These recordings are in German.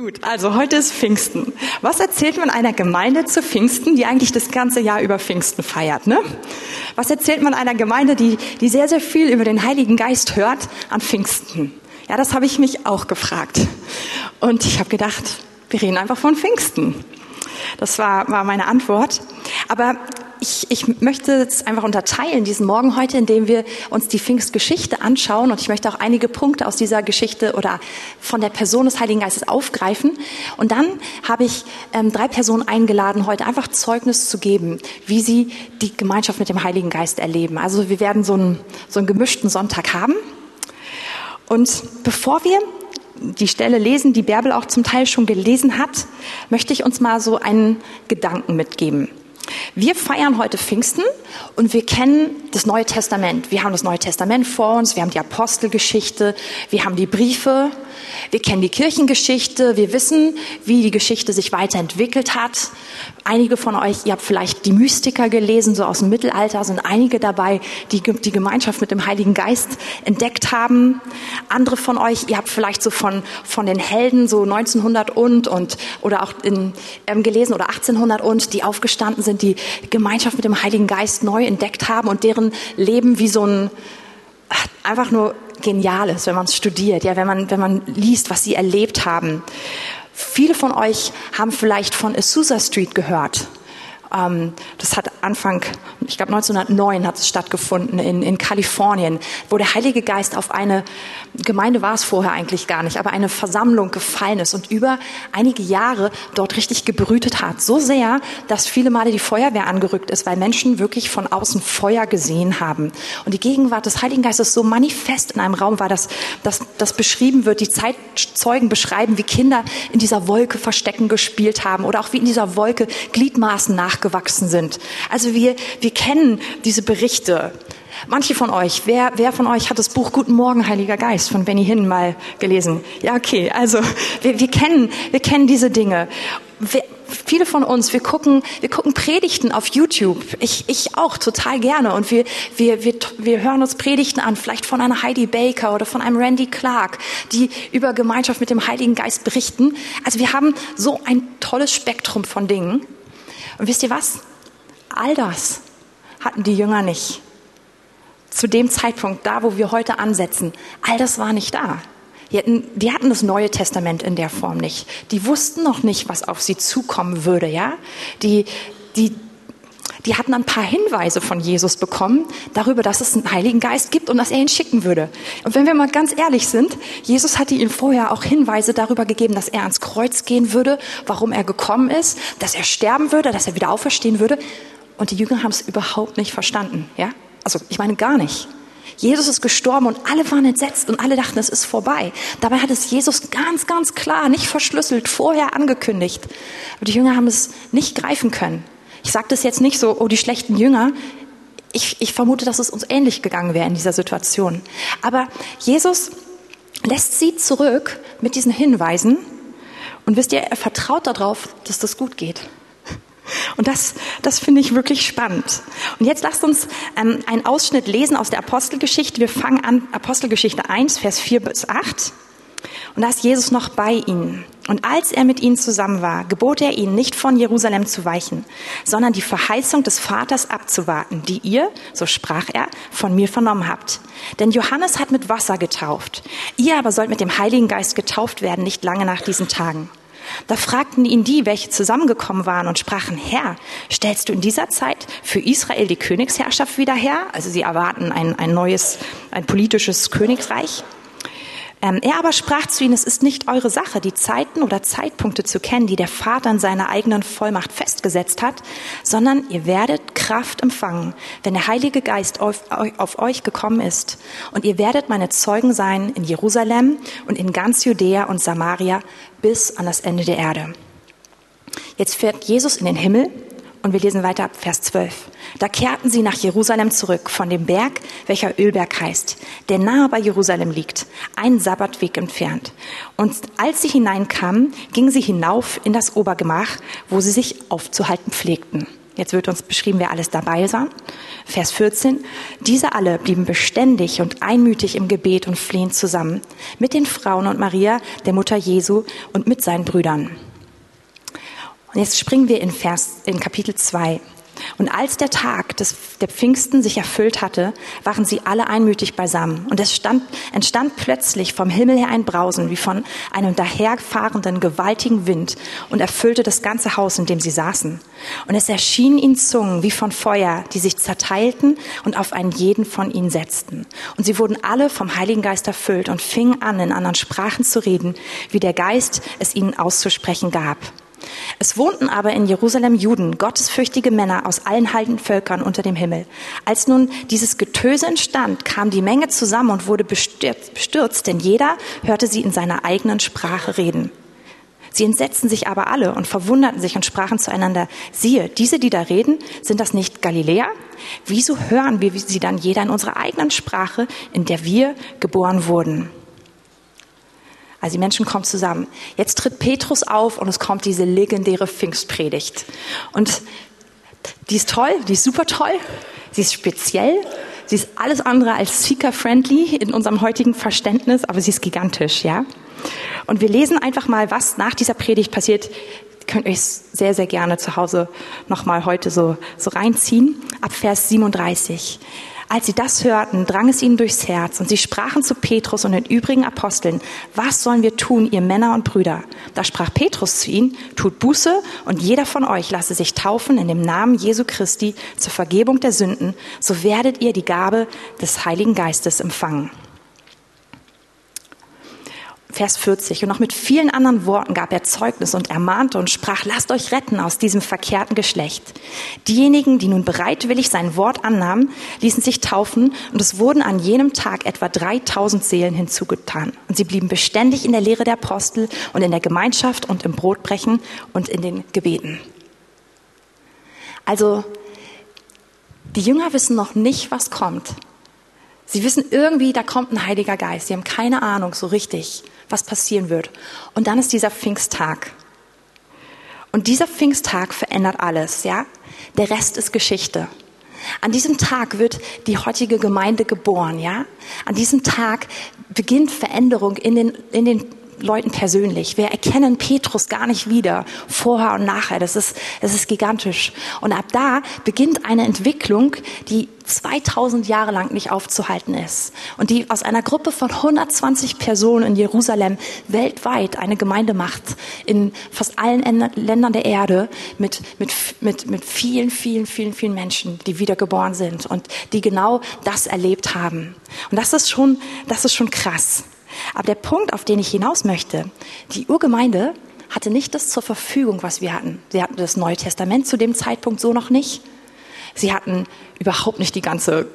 Gut, also heute ist Pfingsten. Was erzählt man einer Gemeinde zu Pfingsten, die eigentlich das ganze Jahr über Pfingsten feiert? Ne? Was erzählt man einer Gemeinde, die, die sehr, sehr viel über den Heiligen Geist hört an Pfingsten? Ja, das habe ich mich auch gefragt. Und ich habe gedacht, wir reden einfach von Pfingsten. Das war, war meine Antwort. Aber ich, ich möchte es einfach unterteilen, diesen Morgen heute, indem wir uns die Pfingstgeschichte anschauen. Und ich möchte auch einige Punkte aus dieser Geschichte oder von der Person des Heiligen Geistes aufgreifen. Und dann habe ich ähm, drei Personen eingeladen, heute einfach Zeugnis zu geben, wie sie die Gemeinschaft mit dem Heiligen Geist erleben. Also wir werden so einen, so einen gemischten Sonntag haben. Und bevor wir die Stelle lesen, die Bärbel auch zum Teil schon gelesen hat, möchte ich uns mal so einen Gedanken mitgeben. Wir feiern heute Pfingsten und wir kennen das Neue Testament. Wir haben das Neue Testament vor uns, wir haben die Apostelgeschichte, wir haben die Briefe, wir kennen die Kirchengeschichte, wir wissen, wie die Geschichte sich weiterentwickelt hat. Einige von euch, ihr habt vielleicht die Mystiker gelesen, so aus dem Mittelalter, sind einige dabei, die die Gemeinschaft mit dem Heiligen Geist entdeckt haben. Andere von euch, ihr habt vielleicht so von, von den Helden so 1900 und, und oder auch in, ähm, gelesen oder 1800 und, die aufgestanden sind, die Gemeinschaft mit dem Heiligen Geist neu entdeckt haben und deren Leben wie so ein einfach nur genial ist, wenn man es studiert, ja, wenn man, wenn man liest, was sie erlebt haben. Viele von euch haben vielleicht von Azusa Street gehört. Ähm, das hat Anfang, ich glaube 1909 hat es stattgefunden in, in Kalifornien, wo der Heilige Geist auf eine Gemeinde war es vorher eigentlich gar nicht, aber eine Versammlung gefallen ist und über einige Jahre dort richtig gebrütet hat. So sehr, dass viele Male die Feuerwehr angerückt ist, weil Menschen wirklich von außen Feuer gesehen haben. Und die Gegenwart des Heiligen Geistes so manifest in einem Raum war, dass, das beschrieben wird, die Zeitzeugen beschreiben, wie Kinder in dieser Wolke Verstecken gespielt haben oder auch wie in dieser Wolke Gliedmaßen nach nachgewachsen sind. Also wir, wir kennen diese Berichte. Manche von euch, wer, wer von euch hat das Buch Guten Morgen, Heiliger Geist von Benny Hinn mal gelesen? Ja, okay. Also wir, wir kennen, wir kennen diese Dinge. Wir, viele von uns, wir gucken, wir gucken Predigten auf YouTube. Ich, ich auch total gerne. Und wir, wir, wir, wir hören uns Predigten an, vielleicht von einer Heidi Baker oder von einem Randy Clark, die über Gemeinschaft mit dem Heiligen Geist berichten. Also wir haben so ein tolles Spektrum von Dingen. Und wisst ihr was? All das hatten die Jünger nicht. Zu dem Zeitpunkt, da wo wir heute ansetzen, all das war nicht da. Die hatten, die hatten das Neue Testament in der Form nicht. Die wussten noch nicht, was auf sie zukommen würde, ja? Die, die, die hatten ein paar Hinweise von Jesus bekommen darüber, dass es einen Heiligen Geist gibt und dass er ihn schicken würde. Und wenn wir mal ganz ehrlich sind, Jesus hatte ihnen vorher auch Hinweise darüber gegeben, dass er ans Kreuz gehen würde, warum er gekommen ist, dass er sterben würde, dass er wieder auferstehen würde. Und die Jünger haben es überhaupt nicht verstanden, ja? Also, ich meine gar nicht. Jesus ist gestorben und alle waren entsetzt und alle dachten, es ist vorbei. Dabei hat es Jesus ganz, ganz klar, nicht verschlüsselt, vorher angekündigt. Aber die Jünger haben es nicht greifen können. Ich sage das jetzt nicht so, oh, die schlechten Jünger. Ich, ich vermute, dass es uns ähnlich gegangen wäre in dieser Situation. Aber Jesus lässt sie zurück mit diesen Hinweisen. Und wisst ihr, er vertraut darauf, dass das gut geht. Und das, das finde ich wirklich spannend. Und jetzt lasst uns ähm, einen Ausschnitt lesen aus der Apostelgeschichte. Wir fangen an, Apostelgeschichte 1, Vers 4 bis 8. Und da ist Jesus noch bei ihnen. Und als er mit ihnen zusammen war, gebot er ihnen nicht von Jerusalem zu weichen, sondern die Verheißung des Vaters abzuwarten, die ihr, so sprach er, von mir vernommen habt. Denn Johannes hat mit Wasser getauft. Ihr aber sollt mit dem Heiligen Geist getauft werden, nicht lange nach diesen Tagen. Da fragten ihn die, welche zusammengekommen waren und sprachen, Herr, stellst du in dieser Zeit für Israel die Königsherrschaft wieder her? Also sie erwarten ein, ein neues, ein politisches Königreich. Ähm, er aber sprach zu ihnen, es ist nicht eure Sache, die Zeiten oder Zeitpunkte zu kennen, die der Vater in seiner eigenen Vollmacht festgesetzt hat, sondern ihr werdet Kraft empfangen, wenn der Heilige Geist auf, auf euch gekommen ist. Und ihr werdet meine Zeugen sein in Jerusalem und in ganz Judäa und Samaria bis an das Ende der Erde. Jetzt fährt Jesus in den Himmel und wir lesen weiter ab Vers 12. Da kehrten sie nach Jerusalem zurück, von dem Berg, welcher Ölberg heißt, der nahe bei Jerusalem liegt, einen Sabbatweg entfernt. Und als sie hineinkamen, gingen sie hinauf in das Obergemach, wo sie sich aufzuhalten pflegten. Jetzt wird uns beschrieben, wer alles dabei war. Vers 14. Diese alle blieben beständig und einmütig im Gebet und flehen zusammen mit den Frauen und Maria, der Mutter Jesu und mit seinen Brüdern. Und jetzt springen wir in Vers, in Kapitel 2. Und als der Tag des, der Pfingsten sich erfüllt hatte, waren sie alle einmütig beisammen. Und es stand, entstand plötzlich vom Himmel her ein Brausen, wie von einem daherfahrenden gewaltigen Wind, und erfüllte das ganze Haus, in dem sie saßen. Und es erschienen ihnen Zungen wie von Feuer, die sich zerteilten und auf einen jeden von ihnen setzten. Und sie wurden alle vom Heiligen Geist erfüllt und fingen an, in anderen Sprachen zu reden, wie der Geist es ihnen auszusprechen gab. Es wohnten aber in Jerusalem Juden, gottesfürchtige Männer aus allen heiligen Völkern unter dem Himmel. Als nun dieses Getöse entstand, kam die Menge zusammen und wurde bestürzt, denn jeder hörte sie in seiner eigenen Sprache reden. Sie entsetzten sich aber alle und verwunderten sich und sprachen zueinander, siehe, diese, die da reden, sind das nicht Galiläer? Wieso hören wir sie dann jeder in unserer eigenen Sprache, in der wir geboren wurden? Also die Menschen kommen zusammen. Jetzt tritt Petrus auf und es kommt diese legendäre Pfingstpredigt. Und die ist toll, die ist super toll, sie ist speziell, sie ist alles andere als seeker-friendly in unserem heutigen Verständnis, aber sie ist gigantisch, ja. Und wir lesen einfach mal, was nach dieser Predigt passiert. Ihr könnt euch sehr, sehr gerne zu Hause nochmal heute so, so reinziehen. Ab Vers 37. Als sie das hörten, drang es ihnen durchs Herz und sie sprachen zu Petrus und den übrigen Aposteln, was sollen wir tun, ihr Männer und Brüder? Da sprach Petrus zu ihnen, tut Buße und jeder von euch lasse sich taufen in dem Namen Jesu Christi zur Vergebung der Sünden, so werdet ihr die Gabe des Heiligen Geistes empfangen. Vers 40. Und noch mit vielen anderen Worten gab er Zeugnis und ermahnte und sprach, lasst euch retten aus diesem verkehrten Geschlecht. Diejenigen, die nun bereitwillig sein Wort annahmen, ließen sich taufen und es wurden an jenem Tag etwa 3000 Seelen hinzugetan. Und sie blieben beständig in der Lehre der Apostel und in der Gemeinschaft und im Brotbrechen und in den Gebeten. Also, die Jünger wissen noch nicht, was kommt. Sie wissen irgendwie, da kommt ein Heiliger Geist. Sie haben keine Ahnung so richtig was passieren wird. Und dann ist dieser Pfingsttag. Und dieser Pfingsttag verändert alles, ja? Der Rest ist Geschichte. An diesem Tag wird die heutige Gemeinde geboren, ja? An diesem Tag beginnt Veränderung in den, in den Leuten persönlich. Wir erkennen Petrus gar nicht wieder, vorher und nachher. Das ist, das ist gigantisch. Und ab da beginnt eine Entwicklung, die 2000 Jahre lang nicht aufzuhalten ist. Und die aus einer Gruppe von 120 Personen in Jerusalem weltweit eine Gemeinde macht, in fast allen Ländern der Erde, mit, mit, mit, mit vielen, vielen, vielen, vielen Menschen, die wiedergeboren sind und die genau das erlebt haben. Und das ist schon, das ist schon krass. Aber der Punkt, auf den ich hinaus möchte, die Urgemeinde hatte nicht das zur Verfügung, was wir hatten. Sie hatten das Neue Testament zu dem Zeitpunkt so noch nicht. Sie hatten überhaupt nicht die ganze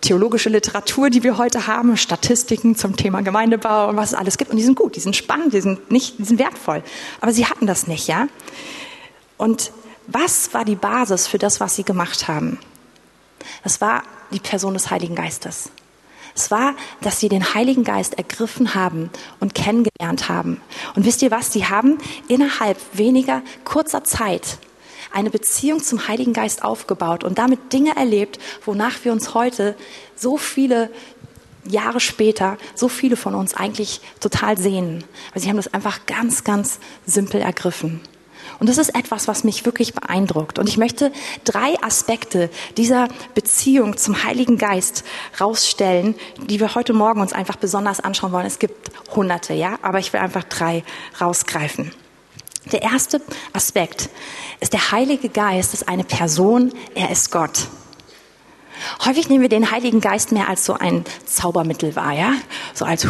theologische Literatur, die wir heute haben, Statistiken zum Thema Gemeindebau und was es alles gibt. Und die sind gut, die sind spannend, die sind nicht, die sind wertvoll. Aber sie hatten das nicht, ja? Und was war die Basis für das, was sie gemacht haben? Das war die Person des Heiligen Geistes. Es war, dass sie den Heiligen Geist ergriffen haben und kennengelernt haben. Und wisst ihr was? Sie haben innerhalb weniger kurzer Zeit eine Beziehung zum Heiligen Geist aufgebaut und damit Dinge erlebt, wonach wir uns heute so viele Jahre später, so viele von uns eigentlich total sehnen. Weil sie haben das einfach ganz, ganz simpel ergriffen. Und das ist etwas, was mich wirklich beeindruckt. Und ich möchte drei Aspekte dieser Beziehung zum Heiligen Geist rausstellen, die wir heute Morgen uns einfach besonders anschauen wollen. Es gibt hunderte, ja, aber ich will einfach drei rausgreifen. Der erste Aspekt ist, der Heilige Geist ist eine Person, er ist Gott. Häufig nehmen wir den Heiligen Geist mehr als so ein Zaubermittel wahr, ja? So als,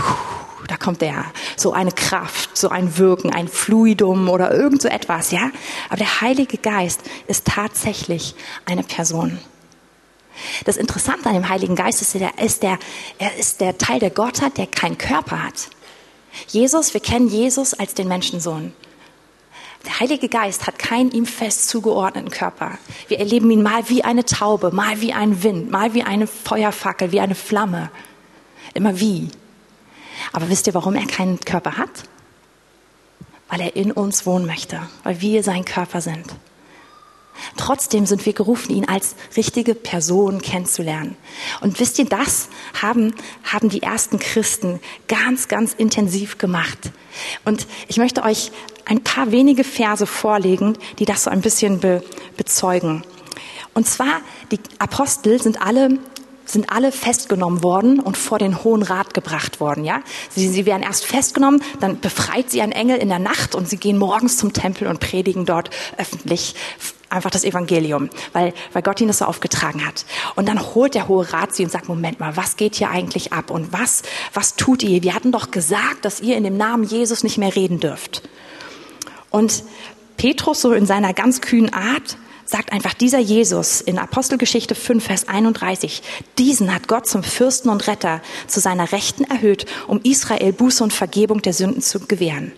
da kommt der, so eine Kraft, so ein Wirken, ein Fluidum oder irgend so etwas, ja? Aber der Heilige Geist ist tatsächlich eine Person. Das Interessante an dem Heiligen Geist ist, er ist der, er ist der Teil der Gottheit, der keinen Körper hat. Jesus, wir kennen Jesus als den Menschensohn. Der Heilige Geist hat keinen ihm fest zugeordneten Körper. Wir erleben ihn mal wie eine Taube, mal wie ein Wind, mal wie eine Feuerfackel, wie eine Flamme. Immer wie. Aber wisst ihr, warum er keinen Körper hat? Weil er in uns wohnen möchte, weil wir sein Körper sind. Trotzdem sind wir gerufen, ihn als richtige Person kennenzulernen. Und wisst ihr, das haben, haben die ersten Christen ganz, ganz intensiv gemacht. Und ich möchte euch ein paar wenige Verse vorlegen, die das so ein bisschen be, bezeugen. Und zwar, die Apostel sind alle sind alle festgenommen worden und vor den Hohen Rat gebracht worden, ja. Sie, sie werden erst festgenommen, dann befreit sie ein Engel in der Nacht und sie gehen morgens zum Tempel und predigen dort öffentlich einfach das Evangelium, weil, weil Gott ihnen das so aufgetragen hat. Und dann holt der Hohe Rat sie und sagt, Moment mal, was geht hier eigentlich ab und was, was tut ihr? Wir hatten doch gesagt, dass ihr in dem Namen Jesus nicht mehr reden dürft. Und Petrus so in seiner ganz kühnen Art sagt einfach dieser Jesus in Apostelgeschichte 5, Vers 31, diesen hat Gott zum Fürsten und Retter zu seiner Rechten erhöht, um Israel Buße und Vergebung der Sünden zu gewähren.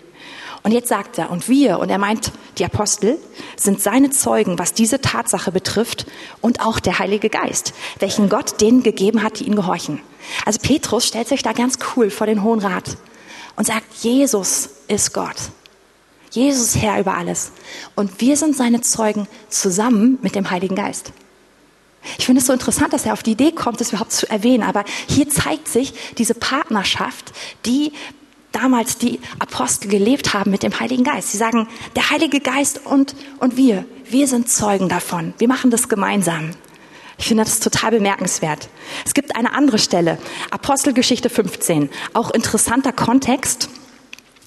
Und jetzt sagt er, und wir, und er meint die Apostel, sind seine Zeugen, was diese Tatsache betrifft, und auch der Heilige Geist, welchen Gott denen gegeben hat, die ihn gehorchen. Also Petrus stellt sich da ganz cool vor den Hohen Rat und sagt, Jesus ist Gott. Jesus Herr über alles. Und wir sind seine Zeugen zusammen mit dem Heiligen Geist. Ich finde es so interessant, dass er auf die Idee kommt, das überhaupt zu erwähnen. Aber hier zeigt sich diese Partnerschaft, die damals die Apostel gelebt haben mit dem Heiligen Geist. Sie sagen, der Heilige Geist und, und wir, wir sind Zeugen davon. Wir machen das gemeinsam. Ich finde das total bemerkenswert. Es gibt eine andere Stelle, Apostelgeschichte 15, auch interessanter Kontext.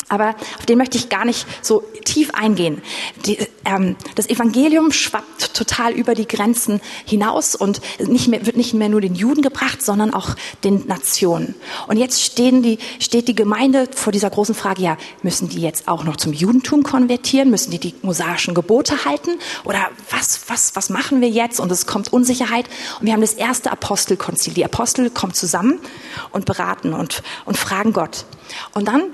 Aber auf den möchte ich gar nicht so tief eingehen. Die, ähm, das Evangelium schwappt total über die Grenzen hinaus und nicht mehr, wird nicht mehr nur den Juden gebracht, sondern auch den Nationen. Und jetzt stehen die, steht die Gemeinde vor dieser großen Frage, ja, müssen die jetzt auch noch zum Judentum konvertieren? Müssen die die mosaischen Gebote halten? Oder was, was, was machen wir jetzt? Und es kommt Unsicherheit. Und wir haben das erste Apostelkonzil. Die Apostel kommen zusammen und beraten und, und fragen Gott. Und dann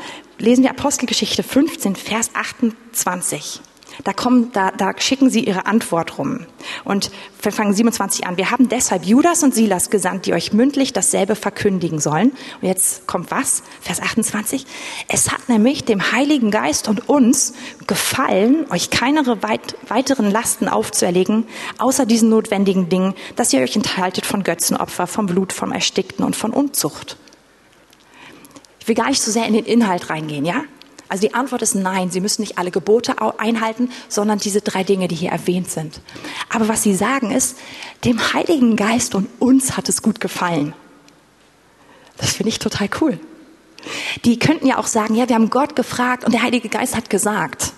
lesen wir Apostelgeschichte 15, Vers 28. Da, kommen, da, da schicken sie ihre Antwort rum. Und wir fangen 27 an. Wir haben deshalb Judas und Silas gesandt, die euch mündlich dasselbe verkündigen sollen. Und jetzt kommt was? Vers 28. Es hat nämlich dem Heiligen Geist und uns gefallen, euch keine weit, weiteren Lasten aufzuerlegen, außer diesen notwendigen Dingen, dass ihr euch enthaltet von Götzenopfer, vom Blut, vom Erstickten und von Unzucht. Will gar nicht so sehr in den Inhalt reingehen, ja? Also die Antwort ist nein, Sie müssen nicht alle Gebote einhalten, sondern diese drei Dinge, die hier erwähnt sind. Aber was Sie sagen ist, dem Heiligen Geist und uns hat es gut gefallen. Das finde ich total cool. Die könnten ja auch sagen, ja, wir haben Gott gefragt und der Heilige Geist hat gesagt.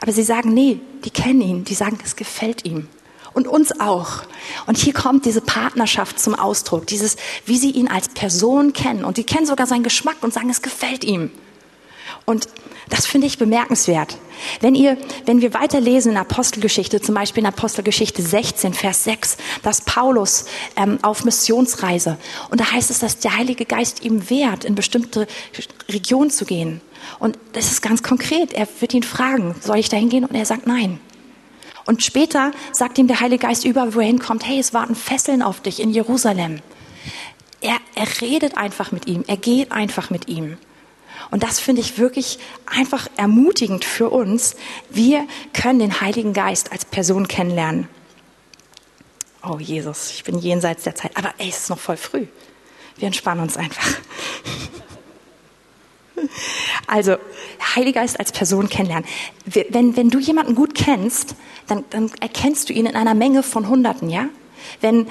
Aber sie sagen, nee, die kennen ihn, die sagen, es gefällt ihm und uns auch. Und hier kommt diese Partnerschaft zum Ausdruck, dieses, wie sie ihn als Person kennen. Und die kennen sogar seinen Geschmack und sagen, es gefällt ihm. Und das finde ich bemerkenswert. Wenn ihr, wenn wir weiterlesen in Apostelgeschichte, zum Beispiel in Apostelgeschichte 16, Vers 6, dass Paulus ähm, auf Missionsreise und da heißt es, dass der Heilige Geist ihm wehrt, in bestimmte Regionen zu gehen. Und das ist ganz konkret. Er wird ihn fragen, soll ich da hingehen? Und er sagt nein. Und später sagt ihm der Heilige Geist über, wo er hinkommt, hey, es warten Fesseln auf dich in Jerusalem. Er, er redet einfach mit ihm, er geht einfach mit ihm. Und das finde ich wirklich einfach ermutigend für uns. Wir können den Heiligen Geist als Person kennenlernen. Oh Jesus, ich bin jenseits der Zeit. Aber ey, es ist noch voll früh. Wir entspannen uns einfach. Also, Heiliger Geist als Person kennenlernen. Wenn, wenn du jemanden gut kennst, dann, dann erkennst du ihn in einer Menge von Hunderten, ja? Wenn,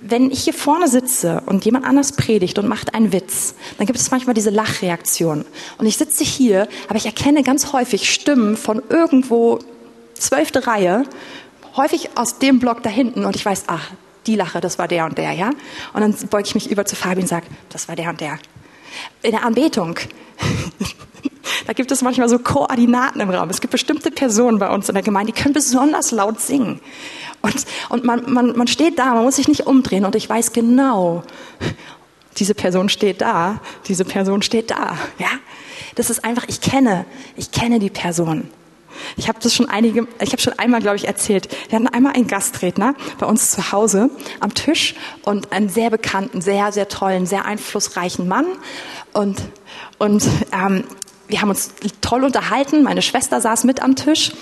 wenn ich hier vorne sitze und jemand anders predigt und macht einen Witz, dann gibt es manchmal diese Lachreaktion. Und ich sitze hier, aber ich erkenne ganz häufig Stimmen von irgendwo zwölfte Reihe, häufig aus dem Block da hinten und ich weiß, ach, die Lache, das war der und der, ja? Und dann beuge ich mich über zu Fabi und sage, das war der und der. In der Anbetung da gibt es manchmal so Koordinaten im Raum. Es gibt bestimmte Personen bei uns in der Gemeinde, die können besonders laut singen. Und, und man, man, man steht da, man muss sich nicht umdrehen und ich weiß genau, diese Person steht da, diese Person steht da. Ja? Das ist einfach, ich kenne, ich kenne die Person. Ich habe das schon einige, ich habe schon einmal, glaube ich, erzählt. Wir hatten einmal einen Gastredner bei uns zu Hause am Tisch und einen sehr bekannten, sehr, sehr tollen, sehr einflussreichen Mann. Und, und ähm, wir haben uns toll unterhalten. Meine Schwester saß mit am Tisch.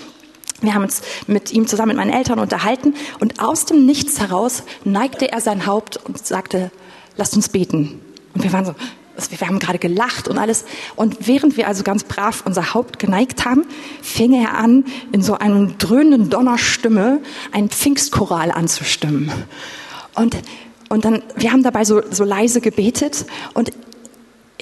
Wir haben uns mit ihm zusammen mit meinen Eltern unterhalten und aus dem Nichts heraus neigte er sein Haupt und sagte, lasst uns beten. Und wir waren so, wir haben gerade gelacht und alles. Und während wir also ganz brav unser Haupt geneigt haben, fing er an, in so einem dröhnenden Donnerstimme einen Pfingstchoral anzustimmen. Und, und dann, wir haben dabei so, so leise gebetet und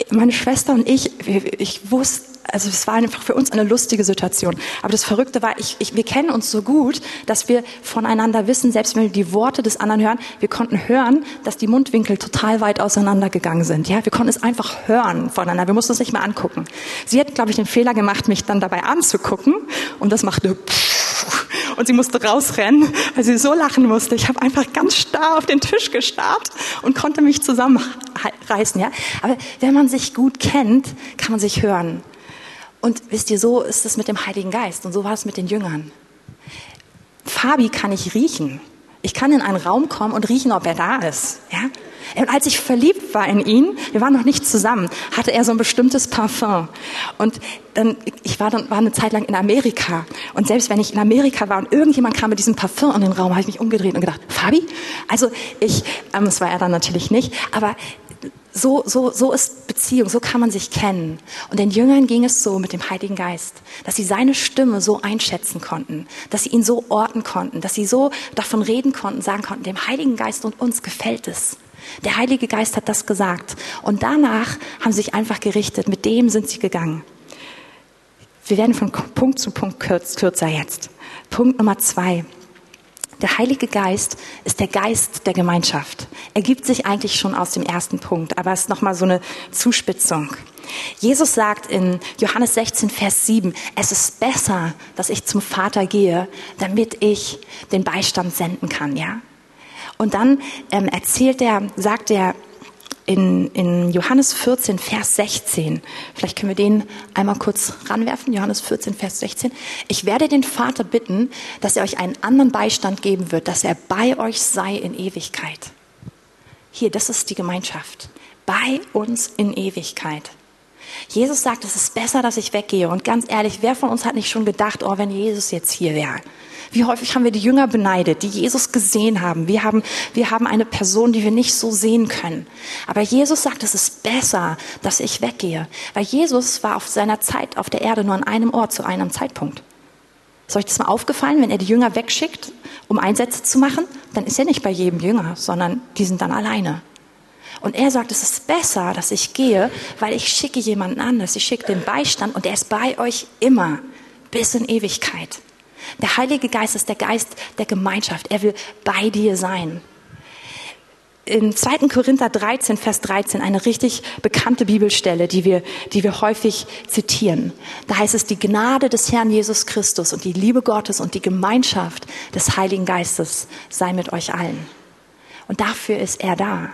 meine Schwester und ich, ich wusste, also es war einfach für uns eine lustige Situation. Aber das Verrückte war, ich, ich, wir kennen uns so gut, dass wir voneinander wissen, selbst wenn wir die Worte des anderen hören, wir konnten hören, dass die Mundwinkel total weit auseinandergegangen sind. Ja, wir konnten es einfach hören voneinander. Wir mussten es nicht mehr angucken. Sie hat, glaube ich, den Fehler gemacht, mich dann dabei anzugucken, und das machte und sie musste rausrennen, weil sie so lachen musste. Ich habe einfach ganz starr auf den Tisch gestarrt und konnte mich zusammenreißen. Ja, aber wenn man sich gut kennt, kann man sich hören. Und wisst ihr, so ist es mit dem Heiligen Geist und so war es mit den Jüngern. Fabi kann ich riechen. Ich kann in einen Raum kommen und riechen, ob er da ist. Ja? Und als ich verliebt war in ihn, wir waren noch nicht zusammen, hatte er so ein bestimmtes Parfum. Und dann, ich war dann war eine Zeit lang in Amerika. Und selbst wenn ich in Amerika war und irgendjemand kam mit diesem Parfum in den Raum, habe ich mich umgedreht und gedacht, Fabi? Also ich, ähm, das war er dann natürlich nicht, aber so, so, so ist Beziehung, so kann man sich kennen. Und den Jüngern ging es so mit dem Heiligen Geist, dass sie seine Stimme so einschätzen konnten, dass sie ihn so orten konnten, dass sie so davon reden konnten, sagen konnten, dem Heiligen Geist und uns gefällt es. Der Heilige Geist hat das gesagt. Und danach haben sie sich einfach gerichtet. Mit dem sind sie gegangen. Wir werden von Punkt zu Punkt kürzer jetzt. Punkt Nummer zwei. Der Heilige Geist ist der Geist der Gemeinschaft. Er gibt sich eigentlich schon aus dem ersten Punkt, aber es ist nochmal so eine Zuspitzung. Jesus sagt in Johannes 16, Vers 7, es ist besser, dass ich zum Vater gehe, damit ich den Beistand senden kann, ja? Und dann ähm, erzählt er, sagt er, in, in Johannes 14, Vers 16. Vielleicht können wir den einmal kurz ranwerfen. Johannes 14, Vers 16. Ich werde den Vater bitten, dass er euch einen anderen Beistand geben wird, dass er bei euch sei in Ewigkeit. Hier, das ist die Gemeinschaft. Bei uns in Ewigkeit. Jesus sagt, es ist besser, dass ich weggehe. Und ganz ehrlich, wer von uns hat nicht schon gedacht, oh, wenn Jesus jetzt hier wäre? Wie häufig haben wir die Jünger beneidet, die Jesus gesehen haben? Wir haben, wir haben eine Person, die wir nicht so sehen können. Aber Jesus sagt, es ist besser, dass ich weggehe. Weil Jesus war auf seiner Zeit auf der Erde nur an einem Ort zu einem Zeitpunkt. Ist euch das mal aufgefallen, wenn er die Jünger wegschickt, um Einsätze zu machen? Dann ist er nicht bei jedem Jünger, sondern die sind dann alleine. Und er sagt, es ist besser, dass ich gehe, weil ich schicke jemanden anders. Ich schicke den Beistand und er ist bei euch immer bis in Ewigkeit. Der Heilige Geist ist der Geist der Gemeinschaft. Er will bei dir sein. In 2. Korinther 13, Vers 13, eine richtig bekannte Bibelstelle, die wir, die wir häufig zitieren. Da heißt es, die Gnade des Herrn Jesus Christus und die Liebe Gottes und die Gemeinschaft des Heiligen Geistes sei mit euch allen. Und dafür ist er da.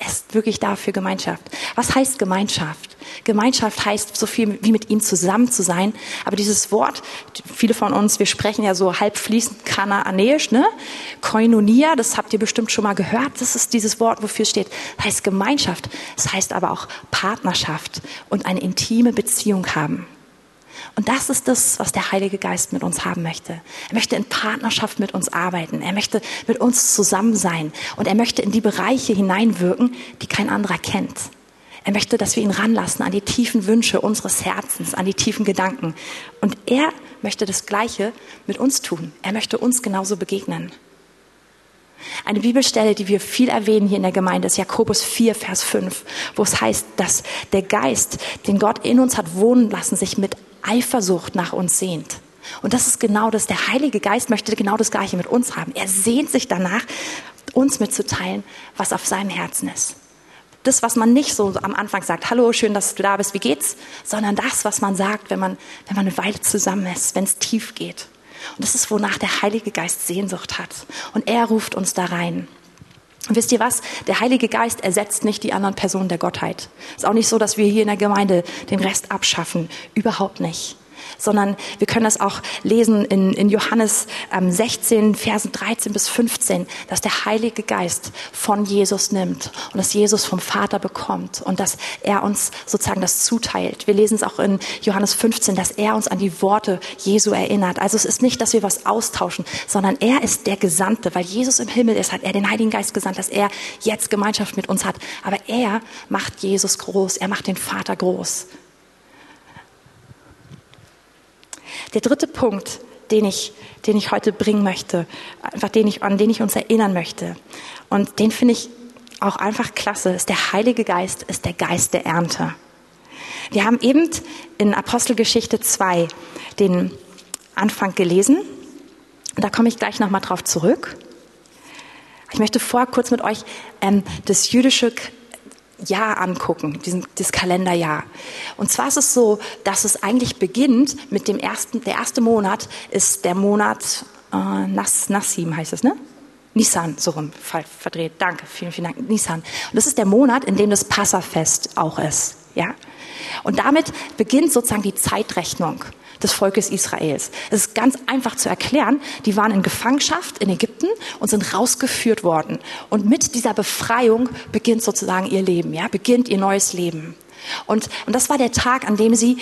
Er ist wirklich da für Gemeinschaft. Was heißt Gemeinschaft? Gemeinschaft heißt so viel wie mit ihm zusammen zu sein. Aber dieses Wort, viele von uns, wir sprechen ja so halb fließend kanaanäisch, ne? Koinonia, das habt ihr bestimmt schon mal gehört. Das ist dieses Wort, wofür es steht. Das heißt Gemeinschaft. Das heißt aber auch Partnerschaft und eine intime Beziehung haben. Und das ist das, was der Heilige Geist mit uns haben möchte. Er möchte in Partnerschaft mit uns arbeiten. Er möchte mit uns zusammen sein. Und er möchte in die Bereiche hineinwirken, die kein anderer kennt. Er möchte, dass wir ihn ranlassen an die tiefen Wünsche unseres Herzens, an die tiefen Gedanken. Und er möchte das Gleiche mit uns tun. Er möchte uns genauso begegnen. Eine Bibelstelle, die wir viel erwähnen hier in der Gemeinde, ist Jakobus 4, Vers 5, wo es heißt, dass der Geist, den Gott in uns hat wohnen lassen, sich mit Eifersucht nach uns sehnt. Und das ist genau das. Der Heilige Geist möchte genau das Gleiche mit uns haben. Er sehnt sich danach, uns mitzuteilen, was auf seinem Herzen ist. Das, was man nicht so am Anfang sagt, hallo, schön, dass du da bist, wie geht's? Sondern das, was man sagt, wenn man, wenn man eine Weile zusammen ist, wenn es tief geht. Und das ist, wonach der Heilige Geist Sehnsucht hat. Und er ruft uns da rein. Und wisst ihr was? Der Heilige Geist ersetzt nicht die anderen Personen der Gottheit. Es ist auch nicht so, dass wir hier in der Gemeinde den Rest abschaffen. Überhaupt nicht. Sondern wir können das auch lesen in, in Johannes ähm, 16, Versen 13 bis 15, dass der Heilige Geist von Jesus nimmt und dass Jesus vom Vater bekommt und dass er uns sozusagen das zuteilt. Wir lesen es auch in Johannes 15, dass er uns an die Worte Jesu erinnert. Also es ist nicht, dass wir was austauschen, sondern er ist der Gesandte, weil Jesus im Himmel ist, hat er den Heiligen Geist gesandt, dass er jetzt Gemeinschaft mit uns hat. Aber er macht Jesus groß, er macht den Vater groß. Der dritte Punkt, den ich, den ich heute bringen möchte, einfach den ich, an den ich uns erinnern möchte, und den finde ich auch einfach klasse, ist der Heilige Geist, ist der Geist der Ernte. Wir haben eben in Apostelgeschichte 2 den Anfang gelesen. Da komme ich gleich nochmal drauf zurück. Ich möchte vorher kurz mit euch ähm, das jüdische Jahr angucken, diesen, das Kalenderjahr. Und zwar ist es so, dass es eigentlich beginnt mit dem ersten, der erste Monat ist der Monat äh, Nas, Nassim heißt es, ne? Nisan, so rum, verdreht. Danke, vielen, vielen Dank. Nisan. Und das ist der Monat, in dem das Passafest auch ist, ja? Und damit beginnt sozusagen die Zeitrechnung des Volkes Israels. Es ist ganz einfach zu erklären. Die waren in Gefangenschaft in Ägypten und sind rausgeführt worden. Und mit dieser Befreiung beginnt sozusagen ihr Leben, ja, beginnt ihr neues Leben. Und, und das war der Tag, an dem sie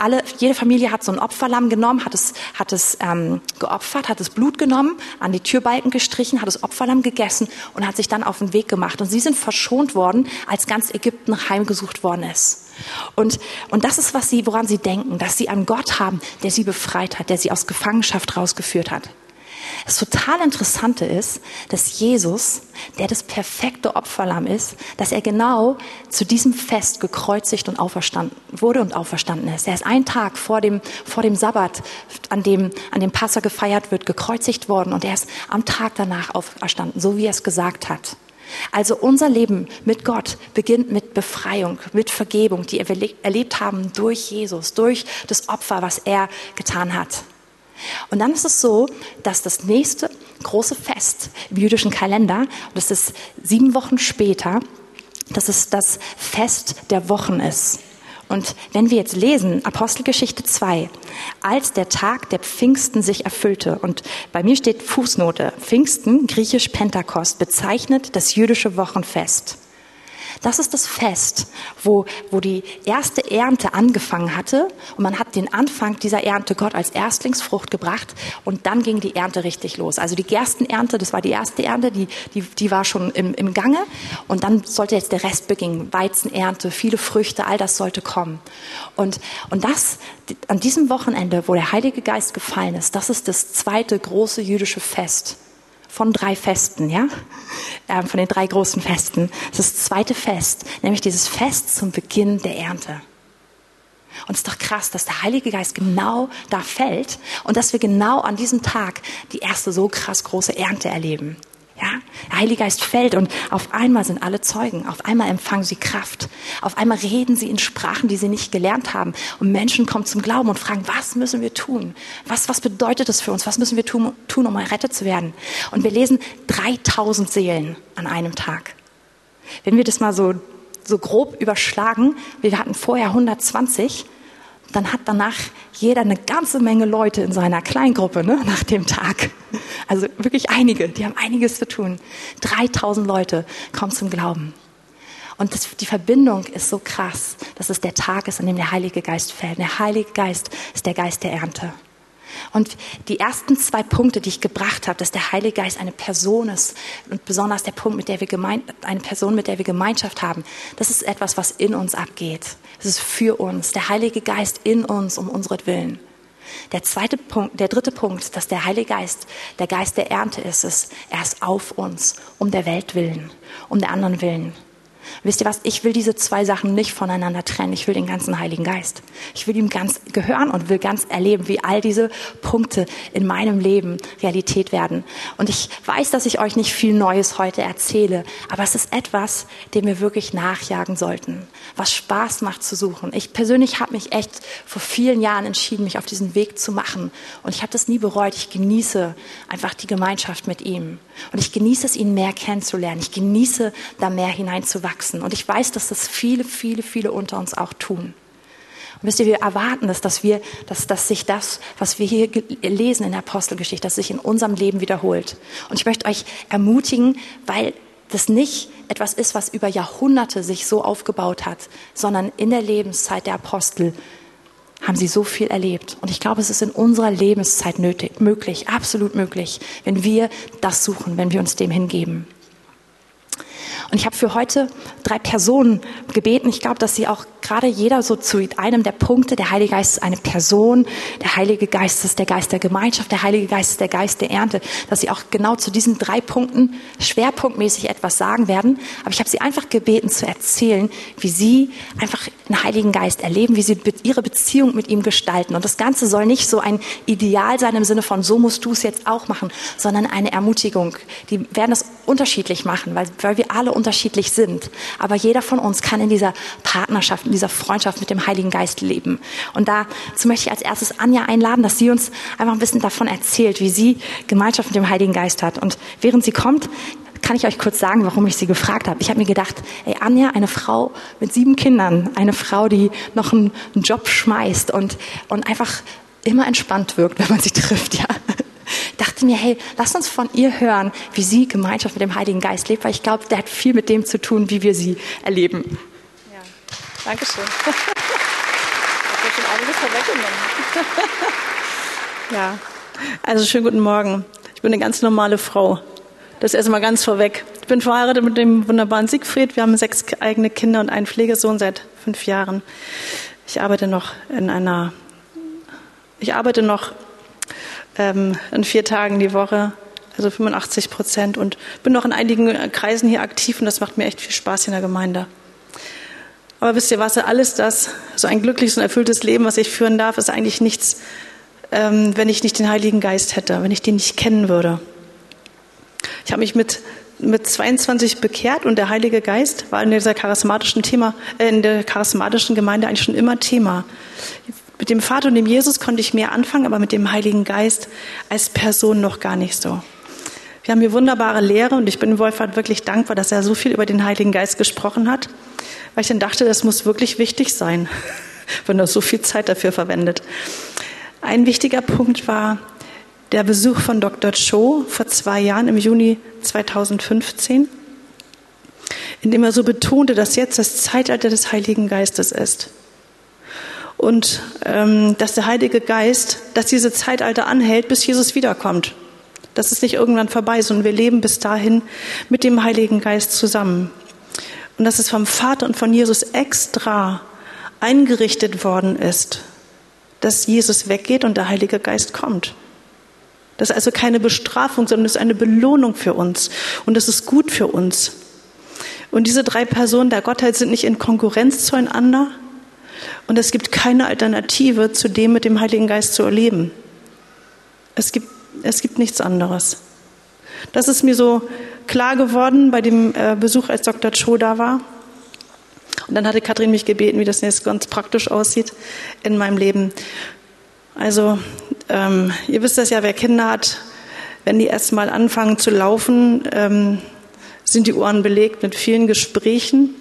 alle, jede Familie hat so ein Opferlamm genommen, hat es, hat es ähm, geopfert, hat das Blut genommen, an die Türbalken gestrichen, hat das Opferlamm gegessen und hat sich dann auf den Weg gemacht. Und sie sind verschont worden, als ganz Ägypten heimgesucht worden ist. Und, und das ist, was sie, woran sie denken, dass sie einen Gott haben, der sie befreit hat, der sie aus Gefangenschaft rausgeführt hat. Das total Interessante ist, dass Jesus, der das perfekte Opferlamm ist, dass er genau zu diesem Fest gekreuzigt und auferstanden wurde und auferstanden ist. Er ist einen Tag vor dem, vor dem Sabbat, an dem, an dem Passa gefeiert wird, gekreuzigt worden und er ist am Tag danach auferstanden, so wie er es gesagt hat. Also unser Leben mit Gott beginnt mit Befreiung, mit Vergebung, die wir erlebt haben durch Jesus, durch das Opfer, was er getan hat. Und dann ist es so, dass das nächste große Fest im jüdischen Kalender, das ist sieben Wochen später, dass es das Fest der Wochen ist. Und wenn wir jetzt lesen, Apostelgeschichte 2, als der Tag der Pfingsten sich erfüllte, und bei mir steht Fußnote, Pfingsten, griechisch Pentakost, bezeichnet das jüdische Wochenfest. Das ist das Fest, wo, wo die erste Ernte angefangen hatte und man hat den Anfang dieser Ernte Gott als Erstlingsfrucht gebracht und dann ging die Ernte richtig los. Also die Gerstenernte, das war die erste Ernte, die, die, die war schon im, im Gange und dann sollte jetzt der Rest beginnen. Weizenernte, viele Früchte, all das sollte kommen. Und, und das, an diesem Wochenende, wo der Heilige Geist gefallen ist, das ist das zweite große jüdische Fest von drei Festen, ja, ähm, von den drei großen Festen. Das ist das zweite Fest, nämlich dieses Fest zum Beginn der Ernte. Und es ist doch krass, dass der Heilige Geist genau da fällt und dass wir genau an diesem Tag die erste so krass große Ernte erleben. Ja, der Heilige Geist fällt und auf einmal sind alle Zeugen. Auf einmal empfangen sie Kraft. Auf einmal reden sie in Sprachen, die sie nicht gelernt haben. Und Menschen kommen zum Glauben und fragen, was müssen wir tun? Was, was bedeutet das für uns? Was müssen wir tun, tun, um errettet zu werden? Und wir lesen 3000 Seelen an einem Tag. Wenn wir das mal so, so grob überschlagen, wir hatten vorher 120, dann hat danach jeder eine ganze Menge Leute in seiner Kleingruppe ne, nach dem Tag. Also wirklich einige, die haben einiges zu tun. 3000 Leute kommen zum Glauben. Und das, die Verbindung ist so krass, dass es der Tag ist, an dem der Heilige Geist fällt. Der Heilige Geist ist der Geist der Ernte. Und die ersten zwei Punkte, die ich gebracht habe, dass der Heilige Geist eine Person ist und besonders der Punkt, mit der wir gemein, eine Person, mit der wir Gemeinschaft haben, das ist etwas, was in uns abgeht. Es ist für uns, der Heilige Geist in uns, um Willen. Der zweite Punkt, der dritte Punkt, dass der Heilige Geist der Geist der Ernte ist, ist, er ist auf uns, um der Welt willen, um der anderen willen. Wisst ihr was? Ich will diese zwei Sachen nicht voneinander trennen. Ich will den ganzen Heiligen Geist. Ich will ihm ganz gehören und will ganz erleben, wie all diese Punkte in meinem Leben Realität werden. Und ich weiß, dass ich euch nicht viel Neues heute erzähle, aber es ist etwas, dem wir wirklich nachjagen sollten, was Spaß macht zu suchen. Ich persönlich habe mich echt vor vielen Jahren entschieden, mich auf diesen Weg zu machen. Und ich habe das nie bereut. Ich genieße einfach die Gemeinschaft mit ihm. Und ich genieße es, ihn mehr kennenzulernen. Ich genieße, da mehr hineinzuwachsen. Und ich weiß, dass das viele, viele, viele unter uns auch tun. Und wisst ihr, wir erwarten das, dass wir, dass, dass sich das, was wir hier lesen in der Apostelgeschichte, dass sich in unserem Leben wiederholt. Und ich möchte euch ermutigen, weil das nicht etwas ist, was über Jahrhunderte sich so aufgebaut hat, sondern in der Lebenszeit der Apostel haben sie so viel erlebt. Und ich glaube, es ist in unserer Lebenszeit nötig, möglich, absolut möglich, wenn wir das suchen, wenn wir uns dem hingeben. Und ich habe für heute drei Personen gebeten. Ich glaube, dass sie auch gerade jeder so zu einem der Punkte, der Heilige Geist ist eine Person, der Heilige Geist ist der Geist der Gemeinschaft, der Heilige Geist ist der Geist der Ernte, dass sie auch genau zu diesen drei Punkten schwerpunktmäßig etwas sagen werden. Aber ich habe sie einfach gebeten zu erzählen, wie sie einfach den Heiligen Geist erleben, wie sie ihre Beziehung mit ihm gestalten. Und das Ganze soll nicht so ein Ideal sein im Sinne von, so musst du es jetzt auch machen, sondern eine Ermutigung. Die werden es unterschiedlich machen, weil, weil wir alle unterschiedlich sind. Aber jeder von uns kann in dieser Partnerschaft, in dieser Freundschaft mit dem Heiligen Geist leben. Und dazu möchte ich als erstes Anja einladen, dass sie uns einfach ein bisschen davon erzählt, wie sie Gemeinschaft mit dem Heiligen Geist hat. Und während sie kommt, kann ich euch kurz sagen, warum ich sie gefragt habe. Ich habe mir gedacht, ey, Anja, eine Frau mit sieben Kindern, eine Frau, die noch einen, Job schmeißt und, und einfach immer entspannt wirkt, wenn man sie trifft, ja dachte mir, hey, lass uns von ihr hören, wie sie Gemeinschaft mit dem Heiligen Geist lebt, weil ich glaube, der hat viel mit dem zu tun, wie wir sie erleben. Ja, danke schön. Ich habe schon einiges vorweggenommen. ja, also schönen guten Morgen. Ich bin eine ganz normale Frau. Das erstmal ganz vorweg. Ich bin verheiratet mit dem wunderbaren Siegfried. Wir haben sechs eigene Kinder und einen Pflegesohn seit fünf Jahren. Ich arbeite noch in einer, ich arbeite noch ähm, in vier Tagen die Woche, also 85 Prozent. Und bin noch in einigen Kreisen hier aktiv und das macht mir echt viel Spaß in der Gemeinde. Aber wisst ihr was, alles das, so ein glückliches und erfülltes Leben, was ich führen darf, ist eigentlich nichts, ähm, wenn ich nicht den Heiligen Geist hätte, wenn ich den nicht kennen würde. Ich habe mich mit mit 22 bekehrt und der Heilige Geist war in dieser charismatischen Thema, äh, in der charismatischen Gemeinde eigentlich schon immer Thema. Mit dem Vater und dem Jesus konnte ich mehr anfangen, aber mit dem Heiligen Geist als Person noch gar nicht so. Wir haben hier wunderbare Lehre und ich bin Wolfhard wirklich dankbar, dass er so viel über den Heiligen Geist gesprochen hat, weil ich dann dachte, das muss wirklich wichtig sein, wenn er so viel Zeit dafür verwendet. Ein wichtiger Punkt war der Besuch von Dr. Cho vor zwei Jahren im Juni 2015, in dem er so betonte, dass jetzt das Zeitalter des Heiligen Geistes ist und ähm, dass der Heilige Geist, dass diese Zeitalter anhält, bis Jesus wiederkommt. Das ist nicht irgendwann vorbei, sondern wir leben bis dahin mit dem Heiligen Geist zusammen. Und dass es vom Vater und von Jesus extra eingerichtet worden ist, dass Jesus weggeht und der Heilige Geist kommt. Das ist also keine Bestrafung, sondern es ist eine Belohnung für uns. Und das ist gut für uns. Und diese drei Personen der Gottheit sind nicht in Konkurrenz zueinander, und es gibt keine Alternative zu dem mit dem Heiligen Geist zu erleben. Es gibt, es gibt nichts anderes. Das ist mir so klar geworden bei dem äh, Besuch, als Dr. Cho da war. Und dann hatte Kathrin mich gebeten, wie das jetzt ganz praktisch aussieht in meinem Leben. Also, ähm, ihr wisst das ja, wer Kinder hat, wenn die erst mal anfangen zu laufen, ähm, sind die Ohren belegt mit vielen Gesprächen.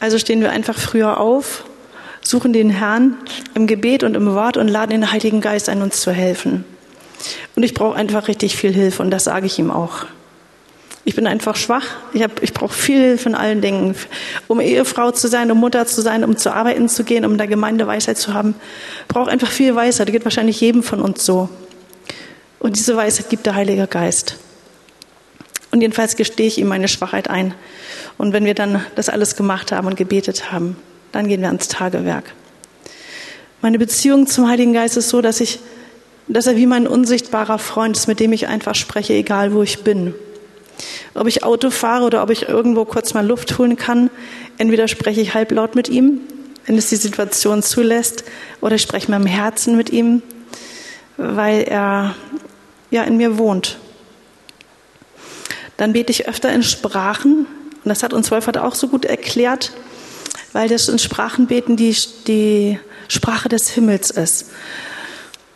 Also stehen wir einfach früher auf suchen den Herrn im Gebet und im Wort und laden den Heiligen Geist ein, uns zu helfen. Und ich brauche einfach richtig viel Hilfe und das sage ich ihm auch. Ich bin einfach schwach. Ich, hab, ich brauche viel in allen Dingen. Um Ehefrau zu sein, um Mutter zu sein, um zu arbeiten zu gehen, um in der Gemeinde Weisheit zu haben, brauche einfach viel Weisheit. Das geht wahrscheinlich jedem von uns so. Und diese Weisheit gibt der Heilige Geist. Und jedenfalls gestehe ich ihm meine Schwachheit ein. Und wenn wir dann das alles gemacht haben und gebetet haben, dann gehen wir ans Tagewerk. Meine Beziehung zum Heiligen Geist ist so, dass ich, dass er wie mein unsichtbarer Freund ist, mit dem ich einfach spreche, egal wo ich bin. Ob ich Auto fahre oder ob ich irgendwo kurz mal Luft holen kann, entweder spreche ich halblaut mit ihm, wenn es die Situation zulässt, oder ich spreche mit dem Herzen mit ihm, weil er ja in mir wohnt. Dann bete ich öfter in Sprachen, und das hat uns Wolfert auch so gut erklärt weil das in Sprachenbeten die, die Sprache des Himmels ist.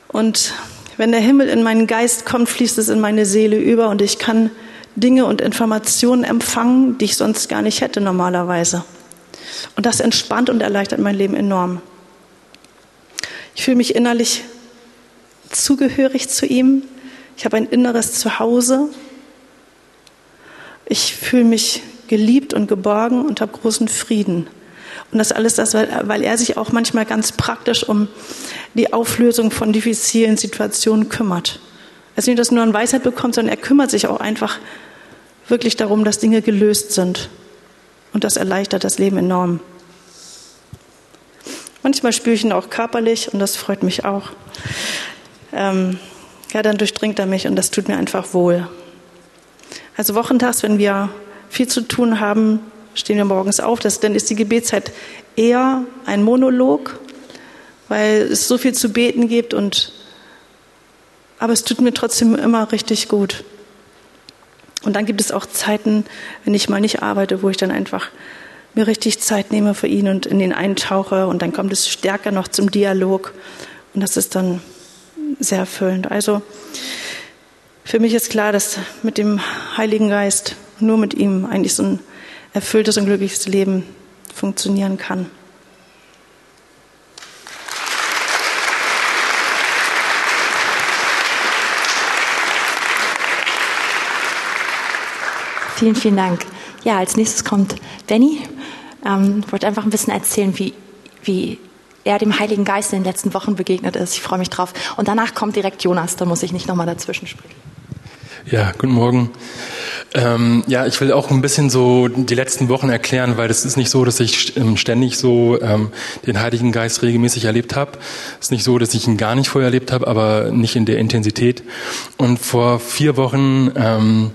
Und wenn der Himmel in meinen Geist kommt, fließt es in meine Seele über und ich kann Dinge und Informationen empfangen, die ich sonst gar nicht hätte normalerweise. Und das entspannt und erleichtert mein Leben enorm. Ich fühle mich innerlich zugehörig zu ihm. Ich habe ein inneres Zuhause. Ich fühle mich geliebt und geborgen und habe großen Frieden. Und das alles das, weil er sich auch manchmal ganz praktisch um die Auflösung von diffizilen Situationen kümmert. Also nicht, dass nur an Weisheit bekommt, sondern er kümmert sich auch einfach wirklich darum, dass Dinge gelöst sind. Und das erleichtert das Leben enorm. Manchmal spüre ich ihn auch körperlich und das freut mich auch. Ähm, ja, dann durchdringt er mich und das tut mir einfach wohl. Also wochentags, wenn wir viel zu tun haben, stehen wir morgens auf. Das, dann ist die Gebetszeit eher ein Monolog, weil es so viel zu beten gibt und aber es tut mir trotzdem immer richtig gut. Und dann gibt es auch Zeiten, wenn ich mal nicht arbeite, wo ich dann einfach mir richtig Zeit nehme für ihn und in ihn eintauche und dann kommt es stärker noch zum Dialog und das ist dann sehr erfüllend. Also für mich ist klar, dass mit dem Heiligen Geist, nur mit ihm eigentlich so ein erfülltes und glückliches Leben funktionieren kann. Vielen, vielen Dank. Ja, als nächstes kommt Benny. Ähm, wollte einfach ein bisschen erzählen, wie, wie er dem Heiligen Geist in den letzten Wochen begegnet ist. Ich freue mich drauf. Und danach kommt direkt Jonas, da muss ich nicht nochmal dazwischen sprechen. Ja, guten Morgen. Ähm, ja, ich will auch ein bisschen so die letzten Wochen erklären, weil es ist nicht so, dass ich ähm, ständig so ähm, den Heiligen Geist regelmäßig erlebt habe. Es ist nicht so, dass ich ihn gar nicht vorher erlebt habe, aber nicht in der Intensität. Und vor vier Wochen ähm,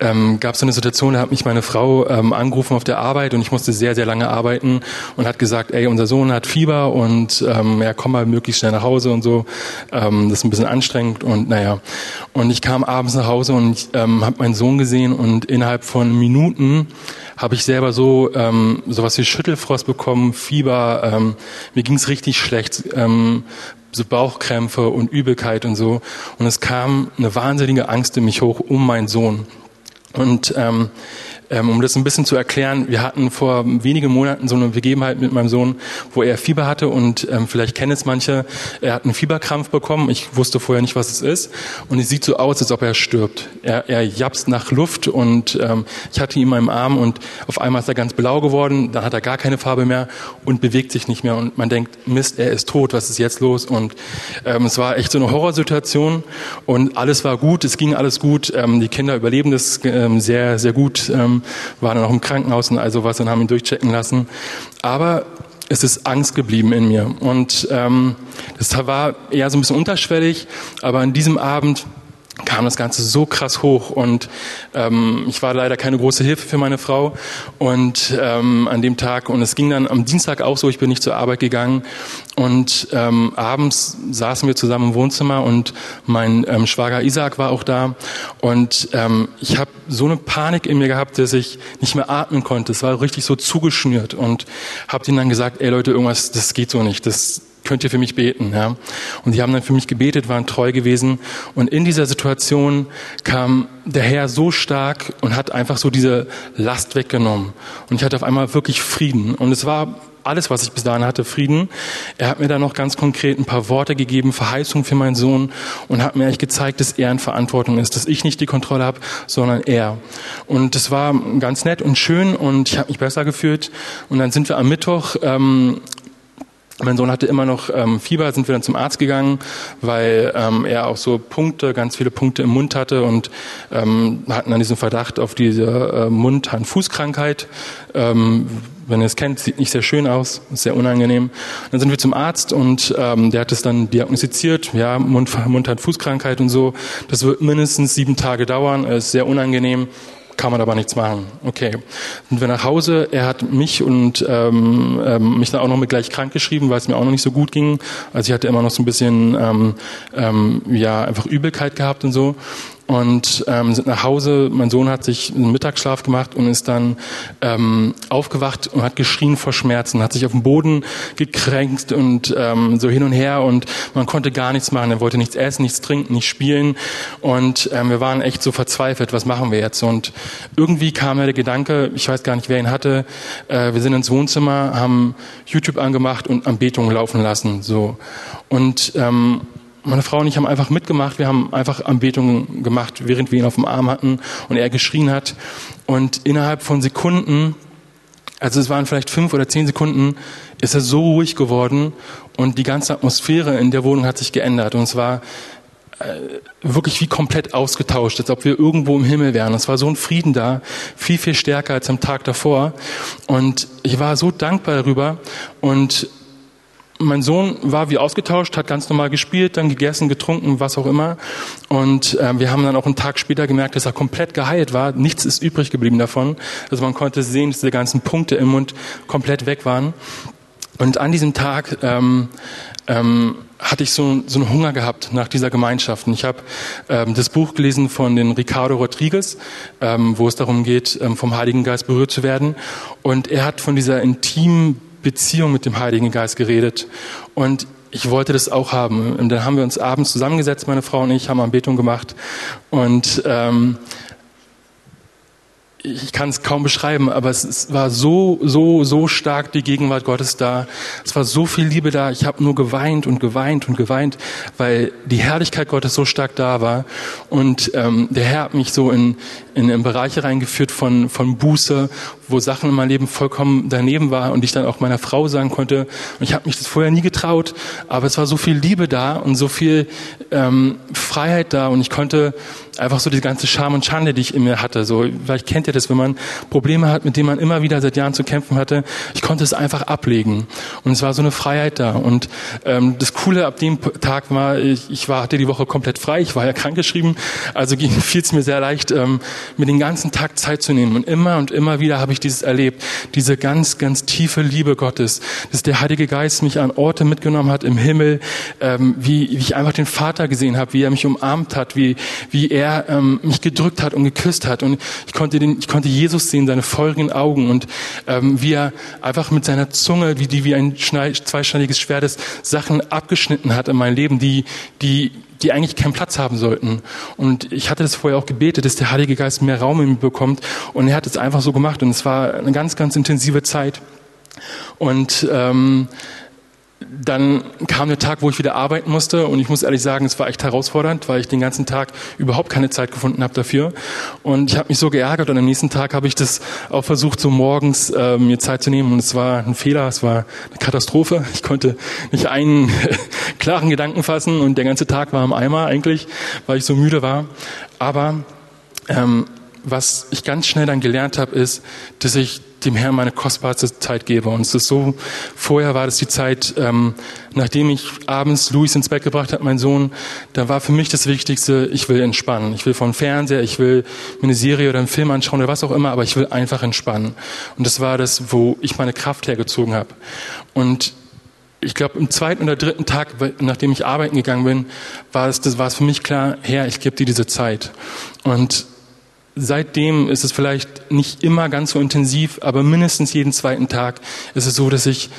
ähm, gab es so eine Situation, da hat mich meine Frau ähm, angerufen auf der Arbeit und ich musste sehr, sehr lange arbeiten und hat gesagt, ey, unser Sohn hat Fieber und ähm, ja, komm mal möglichst schnell nach Hause und so. Ähm, das ist ein bisschen anstrengend und naja. Und ich kam abends nach Hause und ich ähm, habe meinen Sohn gesehen und innerhalb von Minuten habe ich selber so ähm, sowas wie Schüttelfrost bekommen, Fieber, ähm, mir ging's richtig schlecht, ähm, so Bauchkrämpfe und Übelkeit und so. Und es kam eine wahnsinnige Angst in mich hoch um meinen Sohn. Und ähm, ähm, um das ein bisschen zu erklären, wir hatten vor wenigen Monaten so eine Begebenheit mit meinem Sohn, wo er Fieber hatte und ähm, vielleicht kennen es manche, er hat einen Fieberkrampf bekommen. Ich wusste vorher nicht, was es ist. Und es sieht so aus, als ob er stirbt. Er, er japst nach Luft und ähm, ich hatte ihn in meinem Arm und auf einmal ist er ganz blau geworden, dann hat er gar keine Farbe mehr und bewegt sich nicht mehr. Und man denkt, Mist, er ist tot, was ist jetzt los? Und ähm, es war echt so eine Horrorsituation und alles war gut, es ging alles gut. Ähm, die Kinder überleben das ähm, sehr, sehr gut. Ähm, waren dann auch im Krankenhaus und all sowas und haben ihn durchchecken lassen. Aber es ist Angst geblieben in mir. Und ähm, das war eher so ein bisschen unterschwellig, aber an diesem Abend kam das Ganze so krass hoch und ähm, ich war leider keine große Hilfe für meine Frau und ähm, an dem Tag und es ging dann am Dienstag auch so, ich bin nicht zur Arbeit gegangen und ähm, abends saßen wir zusammen im Wohnzimmer und mein ähm, Schwager Isaac war auch da und ähm, ich habe so eine Panik in mir gehabt, dass ich nicht mehr atmen konnte. Es war richtig so zugeschnürt und habe ihnen dann gesagt, ey Leute, irgendwas, das geht so nicht, das könnt ihr für mich beten. Ja? Und die haben dann für mich gebetet, waren treu gewesen. Und in dieser Situation kam der Herr so stark und hat einfach so diese Last weggenommen. Und ich hatte auf einmal wirklich Frieden. Und es war alles, was ich bis dahin hatte, Frieden. Er hat mir dann noch ganz konkret ein paar Worte gegeben, Verheißung für meinen Sohn und hat mir eigentlich gezeigt, dass er in Verantwortung ist, dass ich nicht die Kontrolle habe, sondern er. Und das war ganz nett und schön und ich habe mich besser gefühlt. Und dann sind wir am Mittwoch ähm, mein Sohn hatte immer noch ähm, Fieber, sind wir dann zum Arzt gegangen, weil ähm, er auch so Punkte, ganz viele Punkte im Mund hatte und ähm, hatten dann diesen Verdacht auf diese äh, Mund-Hand-Fuß-Krankheit. Ähm, wenn ihr es kennt, sieht nicht sehr schön aus, ist sehr unangenehm. Dann sind wir zum Arzt und ähm, der hat es dann diagnostiziert, ja, Mund-Hand-Fuß-Krankheit und so. Das wird mindestens sieben Tage dauern, ist sehr unangenehm kann man aber nichts machen. Okay. Sind wir nach Hause. Er hat mich und ähm, ähm, mich dann auch noch mit gleich krank geschrieben, weil es mir auch noch nicht so gut ging. Also ich hatte immer noch so ein bisschen ähm, ähm, ja einfach Übelkeit gehabt und so. Und ähm, sind nach Hause. Mein Sohn hat sich einen Mittagsschlaf gemacht und ist dann ähm, aufgewacht und hat geschrien vor Schmerzen, hat sich auf den Boden gekränkt und ähm, so hin und her und man konnte gar nichts machen. Er wollte nichts essen, nichts trinken, nicht spielen und ähm, wir waren echt so verzweifelt. Was machen wir jetzt? Und irgendwie kam mir der Gedanke, ich weiß gar nicht, wer ihn hatte. Äh, wir sind ins Wohnzimmer, haben YouTube angemacht und Anbetungen laufen lassen. So und ähm, meine Frau und ich haben einfach mitgemacht. Wir haben einfach Anbetungen gemacht, während wir ihn auf dem Arm hatten und er geschrien hat. Und innerhalb von Sekunden, also es waren vielleicht fünf oder zehn Sekunden, ist er so ruhig geworden und die ganze Atmosphäre in der Wohnung hat sich geändert. Und es war äh, wirklich wie komplett ausgetauscht, als ob wir irgendwo im Himmel wären. Es war so ein Frieden da, viel, viel stärker als am Tag davor. Und ich war so dankbar darüber. Und mein Sohn war wie ausgetauscht, hat ganz normal gespielt, dann gegessen, getrunken, was auch immer. Und äh, wir haben dann auch einen Tag später gemerkt, dass er komplett geheilt war. Nichts ist übrig geblieben davon. Also man konnte sehen, dass die ganzen Punkte im Mund komplett weg waren. Und an diesem Tag ähm, ähm, hatte ich so, so einen Hunger gehabt nach dieser Gemeinschaft. Und ich habe ähm, das Buch gelesen von den Ricardo Rodriguez, ähm, wo es darum geht, ähm, vom Heiligen Geist berührt zu werden. Und er hat von dieser intimen Beziehung mit dem Heiligen Geist geredet. Und ich wollte das auch haben. Und dann haben wir uns abends zusammengesetzt, meine Frau und ich, haben Anbetung gemacht. Und ähm, ich kann es kaum beschreiben, aber es, es, war so, so, so stark die Gegenwart Gottes da. Es war so viel Liebe da. Ich habe nur geweint und geweint und geweint, weil die Herrlichkeit Gottes so stark da war. Und ähm, der Herr hat mich so in, in, in Bereiche reingeführt von, von Buße, wo Sachen in meinem Leben vollkommen daneben war und ich dann auch meiner Frau sagen konnte. Und ich habe mich das vorher nie getraut, aber es war so viel Liebe da und so viel ähm, Freiheit da und ich konnte einfach so die ganze Scham und Schande, die ich in mir hatte. So, vielleicht kennt ihr das, wenn man Probleme hat, mit denen man immer wieder seit Jahren zu kämpfen hatte. Ich konnte es einfach ablegen und es war so eine Freiheit da. Und ähm, das Coole ab dem Tag war, ich, ich war hatte die Woche komplett frei. Ich war ja krankgeschrieben, also fiel es mir sehr leicht, ähm, mir den ganzen Tag Zeit zu nehmen. Und immer und immer wieder habe ich dieses erlebt, diese ganz, ganz tiefe Liebe Gottes, dass der Heilige Geist mich an Orte mitgenommen hat im Himmel, ähm, wie, wie ich einfach den Vater gesehen habe, wie er mich umarmt hat, wie, wie er ähm, mich gedrückt hat und geküsst hat. Und ich konnte, den, ich konnte Jesus sehen, seine feurigen Augen und ähm, wie er einfach mit seiner Zunge, wie die wie ein zweischneidiges Schwert Sachen abgeschnitten hat in mein Leben, die, die, die eigentlich keinen Platz haben sollten. Und ich hatte das vorher auch gebetet, dass der Heilige Geist mehr Raum in mir bekommt. Und er hat es einfach so gemacht. Und es war eine ganz, ganz intensive Zeit. Und ähm, dann kam der Tag, wo ich wieder arbeiten musste und ich muss ehrlich sagen, es war echt herausfordernd, weil ich den ganzen Tag überhaupt keine Zeit gefunden habe dafür. Und ich habe mich so geärgert und am nächsten Tag habe ich das auch versucht, so morgens äh, mir Zeit zu nehmen und es war ein Fehler, es war eine Katastrophe. Ich konnte nicht einen klaren Gedanken fassen und der ganze Tag war im Eimer eigentlich, weil ich so müde war. Aber ähm, was ich ganz schnell dann gelernt habe, ist, dass ich dem Herrn meine kostbarste Zeit gebe. Und es ist so, vorher war das die Zeit, ähm, nachdem ich abends Luis ins Bett gebracht habe, mein Sohn, da war für mich das Wichtigste, ich will entspannen. Ich will von Fernseher, ich will mir eine Serie oder einen Film anschauen oder was auch immer, aber ich will einfach entspannen. Und das war das, wo ich meine Kraft hergezogen habe. Und ich glaube, im zweiten oder dritten Tag, nachdem ich arbeiten gegangen bin, war es, das war für mich klar, Herr, ich gebe dir diese Zeit. Und seitdem ist es vielleicht nicht immer ganz so intensiv, aber mindestens jeden zweiten Tag ist es so, dass ich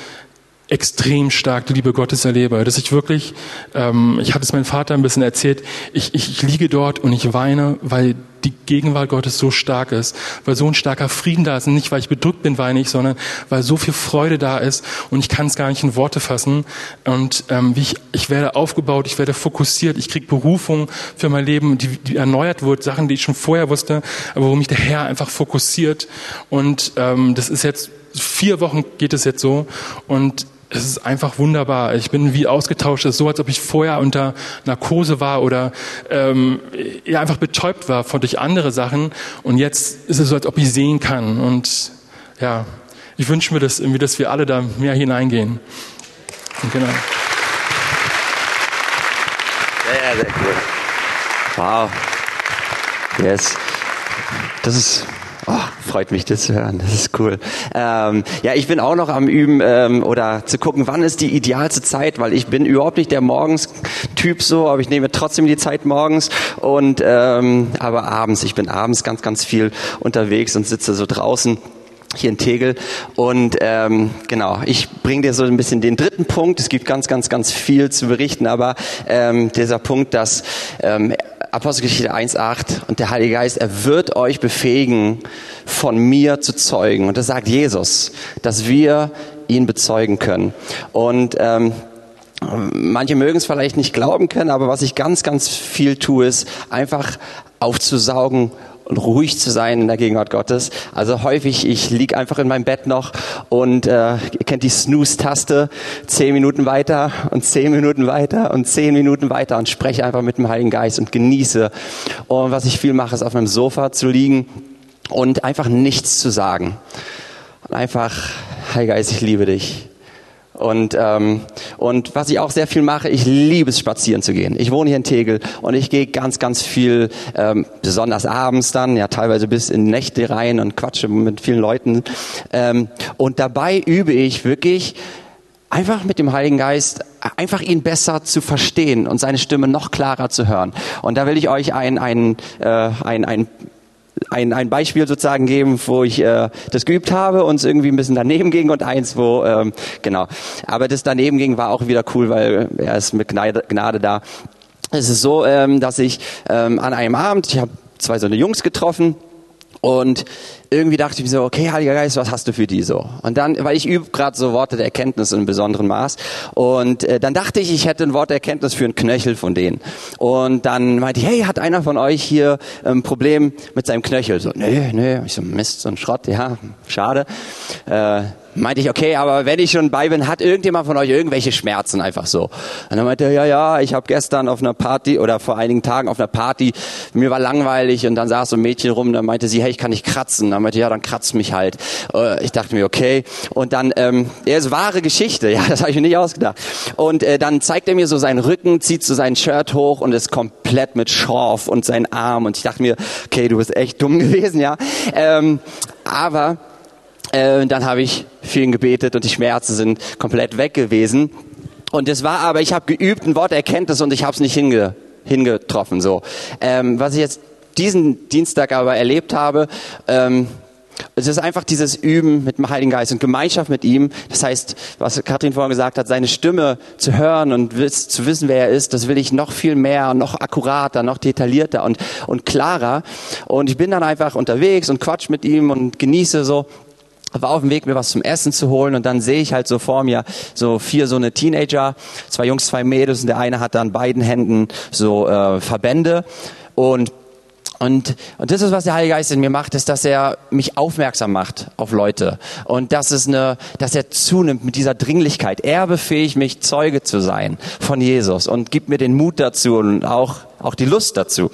extrem stark die Liebe Gottes erlebe, dass ich wirklich, ähm, ich hatte es meinem Vater ein bisschen erzählt, ich, ich, ich liege dort und ich weine, weil die Gegenwart Gottes so stark ist, weil so ein starker Frieden da ist. Und nicht, weil ich bedrückt bin, weine ich, sondern weil so viel Freude da ist und ich kann es gar nicht in Worte fassen. Und ähm, wie ich, ich werde aufgebaut, ich werde fokussiert, ich kriege Berufung für mein Leben, die, die erneuert wird, Sachen, die ich schon vorher wusste, aber wo mich der Herr einfach fokussiert. Und ähm, das ist jetzt vier Wochen geht es jetzt so und es ist einfach wunderbar. Ich bin wie ausgetauscht. Es ist so, als ob ich vorher unter Narkose war oder ähm, ja, einfach betäubt war von durch andere Sachen. Und jetzt ist es so, als ob ich sehen kann. Und ja, ich wünsche mir das irgendwie, dass wir alle da mehr hineingehen. Und genau. Sehr, sehr cool. Wow. Yes. Das ist Oh, freut mich, das zu hören. Das ist cool. Ähm, ja, ich bin auch noch am Üben ähm, oder zu gucken, wann ist die idealste Zeit, weil ich bin überhaupt nicht der Morgenstyp Typ so, aber ich nehme trotzdem die Zeit morgens und ähm, aber abends. Ich bin abends ganz, ganz viel unterwegs und sitze so draußen hier in Tegel. Und ähm, genau, ich bringe dir so ein bisschen den dritten Punkt. Es gibt ganz, ganz, ganz viel zu berichten, aber ähm, dieser Punkt, dass ähm, Apostelgeschichte 1.8 und der Heilige Geist, er wird euch befähigen, von mir zu zeugen. Und das sagt Jesus, dass wir ihn bezeugen können. Und ähm, manche mögen es vielleicht nicht glauben können, aber was ich ganz, ganz viel tue, ist einfach aufzusaugen ruhig zu sein in der Gegenwart Gottes. Also häufig, ich lieg einfach in meinem Bett noch und äh, ihr kennt die Snooze-Taste, zehn Minuten weiter und zehn Minuten weiter und zehn Minuten weiter und spreche einfach mit dem Heiligen Geist und genieße. Und was ich viel mache, ist auf meinem Sofa zu liegen und einfach nichts zu sagen. Und einfach, Heiliger Geist, ich liebe dich. Und, ähm, und was ich auch sehr viel mache, ich liebe es, spazieren zu gehen. Ich wohne hier in Tegel und ich gehe ganz, ganz viel, ähm, besonders abends dann, ja teilweise bis in Nächte rein und quatsche mit vielen Leuten. Ähm, und dabei übe ich wirklich einfach mit dem Heiligen Geist einfach ihn besser zu verstehen und seine Stimme noch klarer zu hören. Und da will ich euch ein, ein, äh, ein, ein ein, ein Beispiel sozusagen geben, wo ich äh, das geübt habe und es irgendwie ein bisschen daneben ging und eins, wo, ähm, genau. Aber das daneben ging war auch wieder cool, weil er ist mit Gnade, Gnade da. Es ist so, ähm, dass ich ähm, an einem Abend, ich habe zwei so eine Jungs getroffen und irgendwie dachte ich mir so, okay, Heiliger Geist, was hast du für die so? Und dann, weil ich übe gerade so Worte der Erkenntnis in einem besonderen Maß. Und äh, dann dachte ich, ich hätte ein Wort der Erkenntnis für einen Knöchel von denen. Und dann meinte ich, hey, hat einer von euch hier ein ähm, Problem mit seinem Knöchel? So, nee, nee. Ich so, Mist, so ein Schrott, ja, schade. Äh, meinte ich, okay, aber wenn ich schon bei bin, hat irgendjemand von euch irgendwelche Schmerzen einfach so? Und dann meinte er, ja, ja, ich habe gestern auf einer Party oder vor einigen Tagen auf einer Party, mir war langweilig und dann saß so ein Mädchen rum, dann meinte sie, hey, ich kann nicht kratzen. Dann meinte ja, dann kratzt mich halt. Äh, ich dachte mir, okay. Und dann, ähm, er ist wahre Geschichte, ja, das habe ich mir nicht ausgedacht. Und äh, dann zeigt er mir so seinen Rücken, zieht so sein Shirt hoch und ist komplett mit Schorf und sein Arm. Und ich dachte mir, okay, du bist echt dumm gewesen, ja. Ähm, aber äh, dann habe ich ihn gebetet und die Schmerzen sind komplett weg gewesen. Und es war aber, ich habe geübt, ein Wort der Erkenntnis und ich habe es nicht hinge, hingetroffen. So, ähm, was ich jetzt diesen Dienstag aber erlebt habe, ähm, es ist einfach dieses Üben mit dem Heiligen Geist und Gemeinschaft mit ihm. Das heißt, was Kathrin vorhin gesagt hat, seine Stimme zu hören und zu wissen, wer er ist, das will ich noch viel mehr, noch akkurater, noch detaillierter und, und klarer. Und ich bin dann einfach unterwegs und quatsch mit ihm und genieße so war auf dem Weg, mir was zum Essen zu holen und dann sehe ich halt so vor mir so vier so eine Teenager, zwei Jungs, zwei Mädels und der eine hat an beiden Händen so äh, Verbände und und, und das ist, was der Heilige Geist in mir macht, ist, dass er mich aufmerksam macht auf Leute. Und das ist eine, dass er zunimmt mit dieser Dringlichkeit. Er befähigt mich, Zeuge zu sein von Jesus und gibt mir den Mut dazu und auch auch die Lust dazu.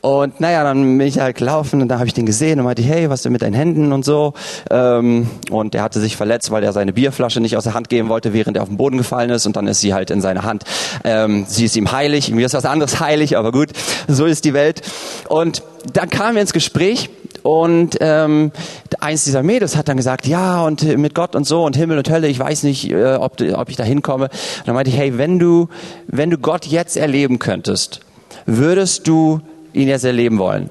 Und naja, dann bin ich halt gelaufen und da habe ich den gesehen und meinte, hey, was denn mit deinen Händen und so. Ähm, und er hatte sich verletzt, weil er seine Bierflasche nicht aus der Hand geben wollte, während er auf den Boden gefallen ist. Und dann ist sie halt in seiner Hand. Ähm, sie ist ihm heilig, mir ist was anderes heilig, aber gut, so ist die Welt. Und dann kamen wir ins Gespräch und ähm, eins dieser Mädels hat dann gesagt, ja, und mit Gott und so und Himmel und Hölle, ich weiß nicht, äh, ob, ob ich da hinkomme. Und dann meinte ich, hey, wenn du, wenn du Gott jetzt erleben könntest, würdest du ihn jetzt erleben wollen?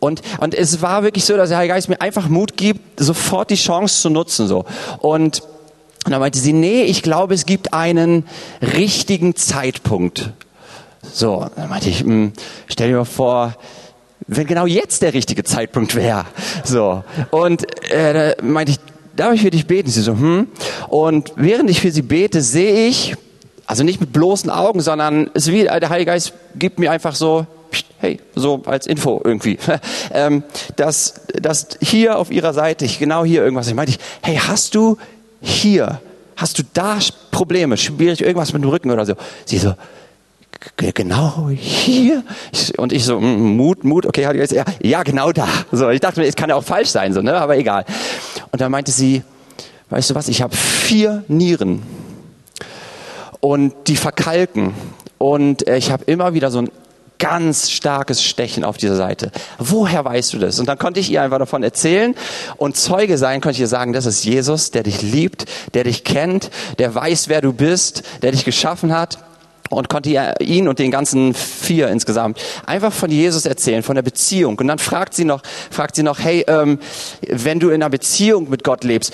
Und, und es war wirklich so, dass der Heilige Geist mir einfach Mut gibt, sofort die Chance zu nutzen, so. Und, und dann meinte sie, nee, ich glaube, es gibt einen richtigen Zeitpunkt. So, dann meinte ich, mh, hm, stell dir mal vor, wenn genau jetzt der richtige Zeitpunkt wäre. So. Und äh, da meinte ich, darf ich für dich beten? Sie so, hm. Und während ich für sie bete, sehe ich, also nicht mit bloßen Augen, sondern es ist wie der Heilige Geist gibt mir einfach so, hey, so als Info irgendwie, ähm, dass, dass hier auf ihrer Seite, ich genau hier irgendwas, ich meinte ich, hey, hast du hier, hast du da Probleme, schwierig irgendwas mit dem Rücken oder so? Sie so, genau hier. Und ich so, mm, Mut, Mut, okay, ja, ja, genau da. So, ich dachte mir, es kann ja auch falsch sein, so, ne, aber egal. Und dann meinte sie, weißt du was, ich habe vier Nieren und die verkalken. Und äh, ich habe immer wieder so ein ganz starkes Stechen auf dieser Seite. Woher weißt du das? Und dann konnte ich ihr einfach davon erzählen und Zeuge sein, konnte ich ihr sagen, das ist Jesus, der dich liebt, der dich kennt, der weiß, wer du bist, der dich geschaffen hat. und konnte ihn und den ganzen vier insgesamt einfach von Jesus erzählen, von der Beziehung. Und dann fragt sie noch, fragt sie noch, hey, ähm, wenn du in einer Beziehung mit Gott lebst,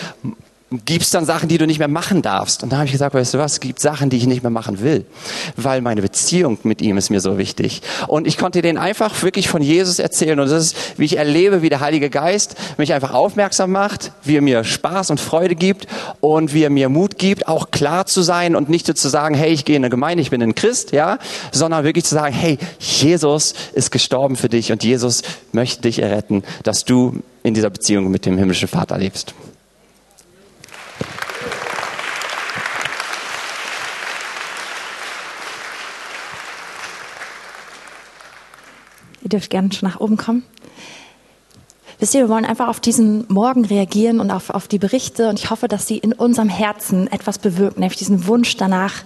gibt es dann Sachen, die du nicht mehr machen darfst. Und da habe ich gesagt, weißt du was, es gibt Sachen, die ich nicht mehr machen will, weil meine Beziehung mit ihm ist mir so wichtig. Und ich konnte denen einfach wirklich von Jesus erzählen. Und das ist, wie ich erlebe, wie der Heilige Geist mich einfach aufmerksam macht, wie er mir Spaß und Freude gibt und wie er mir Mut gibt, auch klar zu sein und nicht so zu sagen, hey, ich gehe in eine Gemeinde, ich bin ein Christ, ja, sondern wirklich zu sagen, hey, Jesus ist gestorben für dich und Jesus möchte dich erretten, dass du in dieser Beziehung mit dem himmlischen Vater lebst. Ihr dürft gerne schon nach oben kommen. Wisst ihr, wir wollen einfach auf diesen Morgen reagieren und auf, auf die Berichte und ich hoffe, dass sie in unserem Herzen etwas bewirken, nämlich diesen Wunsch danach,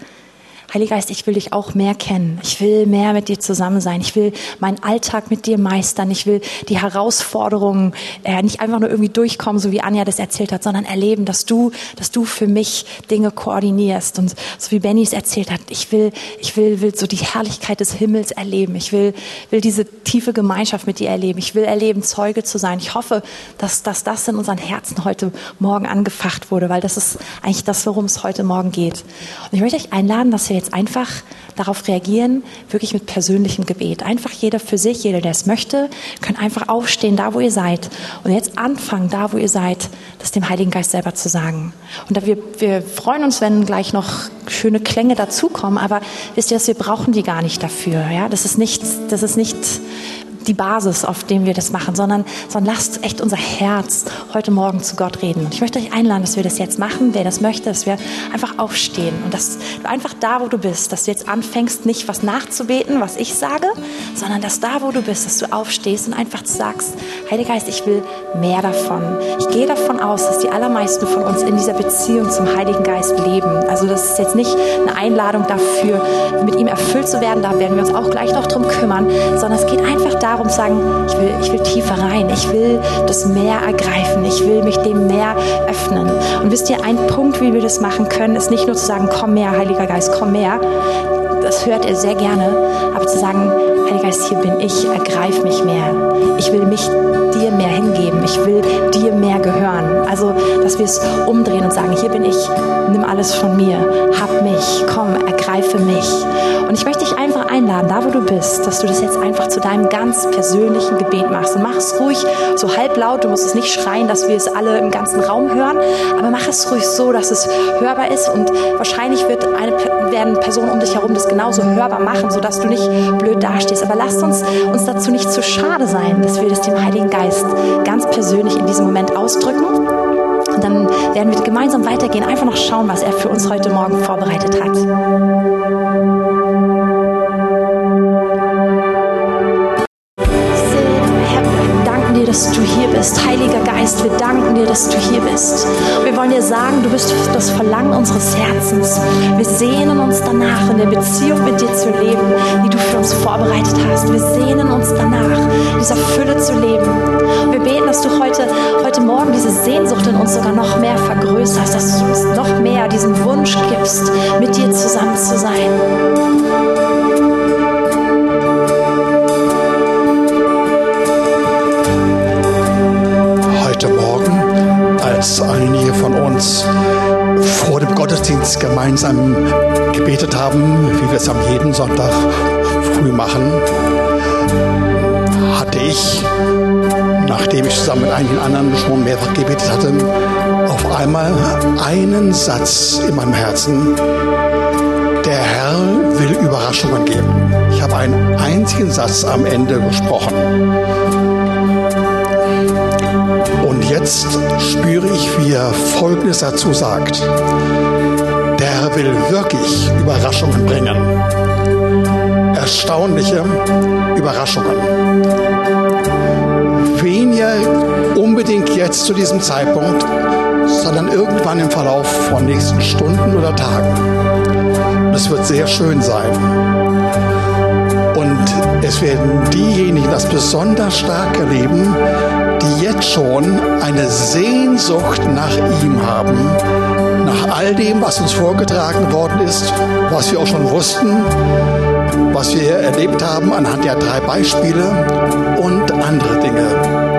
Heiliger Geist, ich will dich auch mehr kennen. Ich will mehr mit dir zusammen sein. Ich will meinen Alltag mit dir meistern. Ich will die Herausforderungen äh, nicht einfach nur irgendwie durchkommen, so wie Anja das erzählt hat, sondern erleben, dass du, dass du für mich Dinge koordinierst. Und so wie Benny es erzählt hat, ich will, ich will, will so die Herrlichkeit des Himmels erleben. Ich will, will diese tiefe Gemeinschaft mit dir erleben. Ich will erleben, Zeuge zu sein. Ich hoffe, dass, dass das in unseren Herzen heute Morgen angefacht wurde, weil das ist eigentlich das, worum es heute Morgen geht. Und ich möchte euch einladen, dass wir jetzt einfach darauf reagieren, wirklich mit persönlichem Gebet. Einfach jeder für sich, jeder, der es möchte, könnt einfach aufstehen, da wo ihr seid. Und jetzt anfangen, da wo ihr seid, das dem Heiligen Geist selber zu sagen. Und wir, wir freuen uns, wenn gleich noch schöne Klänge dazukommen, aber wisst ihr, dass wir brauchen die gar nicht dafür. Ja? Das ist nicht, das ist nicht die Basis, auf dem wir das machen, sondern, sondern lasst echt unser Herz heute Morgen zu Gott reden. Und ich möchte euch einladen, dass wir das jetzt machen, wer das möchte, dass wir einfach aufstehen und dass du einfach da, wo du bist, dass du jetzt anfängst, nicht was nachzubeten, was ich sage, sondern dass da, wo du bist, dass du aufstehst und einfach sagst, Heiliger Geist, ich will mehr davon. Ich gehe davon aus, dass die allermeisten von uns in dieser Beziehung zum Heiligen Geist leben. Also das ist jetzt nicht eine Einladung dafür, mit ihm erfüllt zu werden, da werden wir uns auch gleich noch drum kümmern, sondern es geht einfach darum, darum sagen, ich will, ich will tiefer rein, ich will das Meer ergreifen, ich will mich dem Meer öffnen. Und wisst ihr, ein Punkt, wie wir das machen können, ist nicht nur zu sagen, komm mehr, Heiliger Geist, komm mehr. Das hört er sehr gerne, aber zu sagen, Heiliger Geist, hier bin ich, ergreif mich mehr. Ich will mich dir mehr hingeben. Ich will dir mehr gehören. Also, dass wir es umdrehen und sagen, hier bin ich, nimm alles von mir. Hab mich, komm, ergreife mich. Und ich möchte dich einfach einladen, da wo du bist, dass du das jetzt einfach zu deinem ganz persönlichen Gebet machst. Und mach es ruhig so halblaut. Du musst es nicht schreien, dass wir es alle im ganzen Raum hören. Aber mach es ruhig so, dass es hörbar ist. Und wahrscheinlich wird eine, werden Personen um dich herum das genauso hörbar machen, sodass du nicht blöd dastehst. Aber lasst uns uns dazu nicht zu schade sein, dass wir das dem Heiligen Geist ganz persönlich in diesem Moment ausdrücken. Und dann werden wir gemeinsam weitergehen, einfach noch schauen, was er für uns heute Morgen vorbereitet hat. Bist. Heiliger Geist, wir danken dir, dass du hier bist. Wir wollen dir sagen, du bist das Verlangen unseres Herzens. Wir sehnen uns danach, in der Beziehung mit dir zu leben, die du für uns vorbereitet hast. Wir sehnen uns danach, dieser Fülle zu leben. Wir beten, dass du heute, heute Morgen diese Sehnsucht in uns sogar noch mehr vergrößerst, dass du uns noch mehr diesen Wunsch gibst, mit dir zusammen zu sein. Uns vor dem Gottesdienst gemeinsam gebetet haben, wie wir es am jeden Sonntag früh machen, hatte ich, nachdem ich zusammen mit einigen anderen schon mehrfach gebetet hatte, auf einmal einen Satz in meinem Herzen. Der Herr will Überraschungen geben. Ich habe einen einzigen Satz am Ende gesprochen. Jetzt spüre ich, wie er Folgendes dazu sagt. Der Herr will wirklich Überraschungen bringen. Erstaunliche Überraschungen. Weniger unbedingt jetzt zu diesem Zeitpunkt, sondern irgendwann im Verlauf von nächsten Stunden oder Tagen. Das wird sehr schön sein. Und es werden diejenigen das besonders stark erleben, jetzt schon eine Sehnsucht nach ihm haben, nach all dem, was uns vorgetragen worden ist, was wir auch schon wussten, was wir erlebt haben anhand der drei Beispiele und andere Dinge.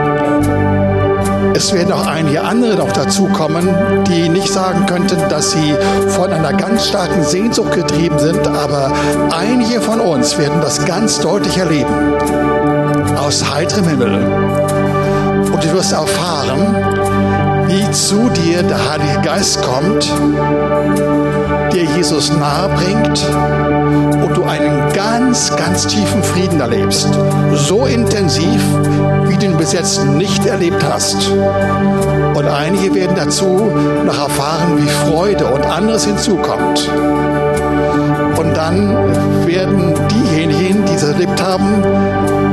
Es werden auch einige andere noch dazukommen, die nicht sagen könnten, dass sie von einer ganz starken Sehnsucht getrieben sind, aber einige von uns werden das ganz deutlich erleben. Aus heiterem Himmel. Und du wirst erfahren, wie zu dir der Heilige Geist kommt, dir Jesus nahe bringt und du einen ganz, ganz tiefen Frieden erlebst. So intensiv, wie du ihn bis jetzt nicht erlebt hast. Und einige werden dazu noch erfahren, wie Freude und anderes hinzukommt. Und dann werden diejenigen, die es erlebt haben,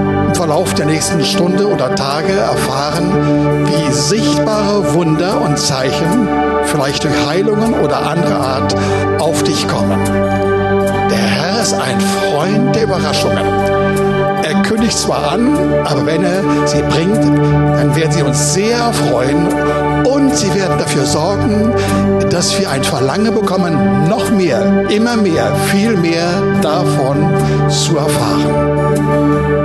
Verlauf der nächsten Stunde oder Tage erfahren, wie sichtbare Wunder und Zeichen, vielleicht durch Heilungen oder andere Art, auf dich kommen. Der Herr ist ein Freund der Überraschungen. Er kündigt zwar an, aber wenn er sie bringt, dann werden sie uns sehr freuen und sie werden dafür sorgen, dass wir ein Verlangen bekommen, noch mehr, immer mehr, viel mehr davon zu erfahren.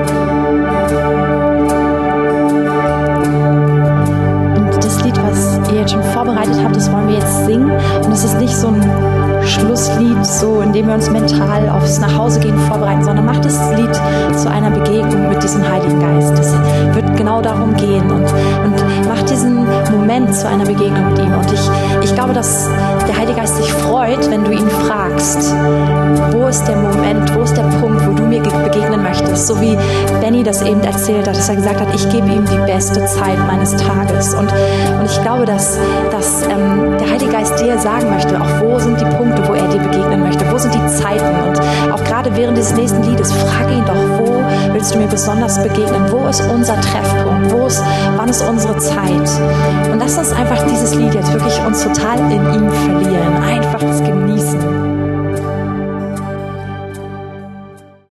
Jetzt schon vorbereitet habt, das wollen wir jetzt singen. Und es ist nicht so ein Schlusslied, so in dem wir uns mental aufs Nachhausegehen vorbereiten, sondern macht das Lied zu einer Begegnung mit diesem Heiligen Geist. Es wird genau darum gehen und, und macht diesen Moment zu einer Begegnung mit ihm. Und ich, ich glaube, dass der Heilige Geist sich freut, wenn du ihn fragst, wo ist der Moment, wo ist der Punkt, wo du mir begegnen möchtest. So wie Benny das eben erzählt hat, dass er gesagt hat, ich gebe ihm die beste Zeit meines Tages. Und, und ich glaube, dass, dass ähm, der Heilige Geist dir sagen möchte, auch wo sind die Punkte, wo er dir begegnen möchte, wo sind die Zeiten. Und auch gerade während des nächsten Liedes, frage ihn doch, wo willst du mir besonders begegnen? Wo ist unser Treffpunkt? Wo ist, wann ist unsere Zeit? Und lass uns einfach dieses Lied jetzt wirklich uns total in ihm verlieren. Einfach das genießen.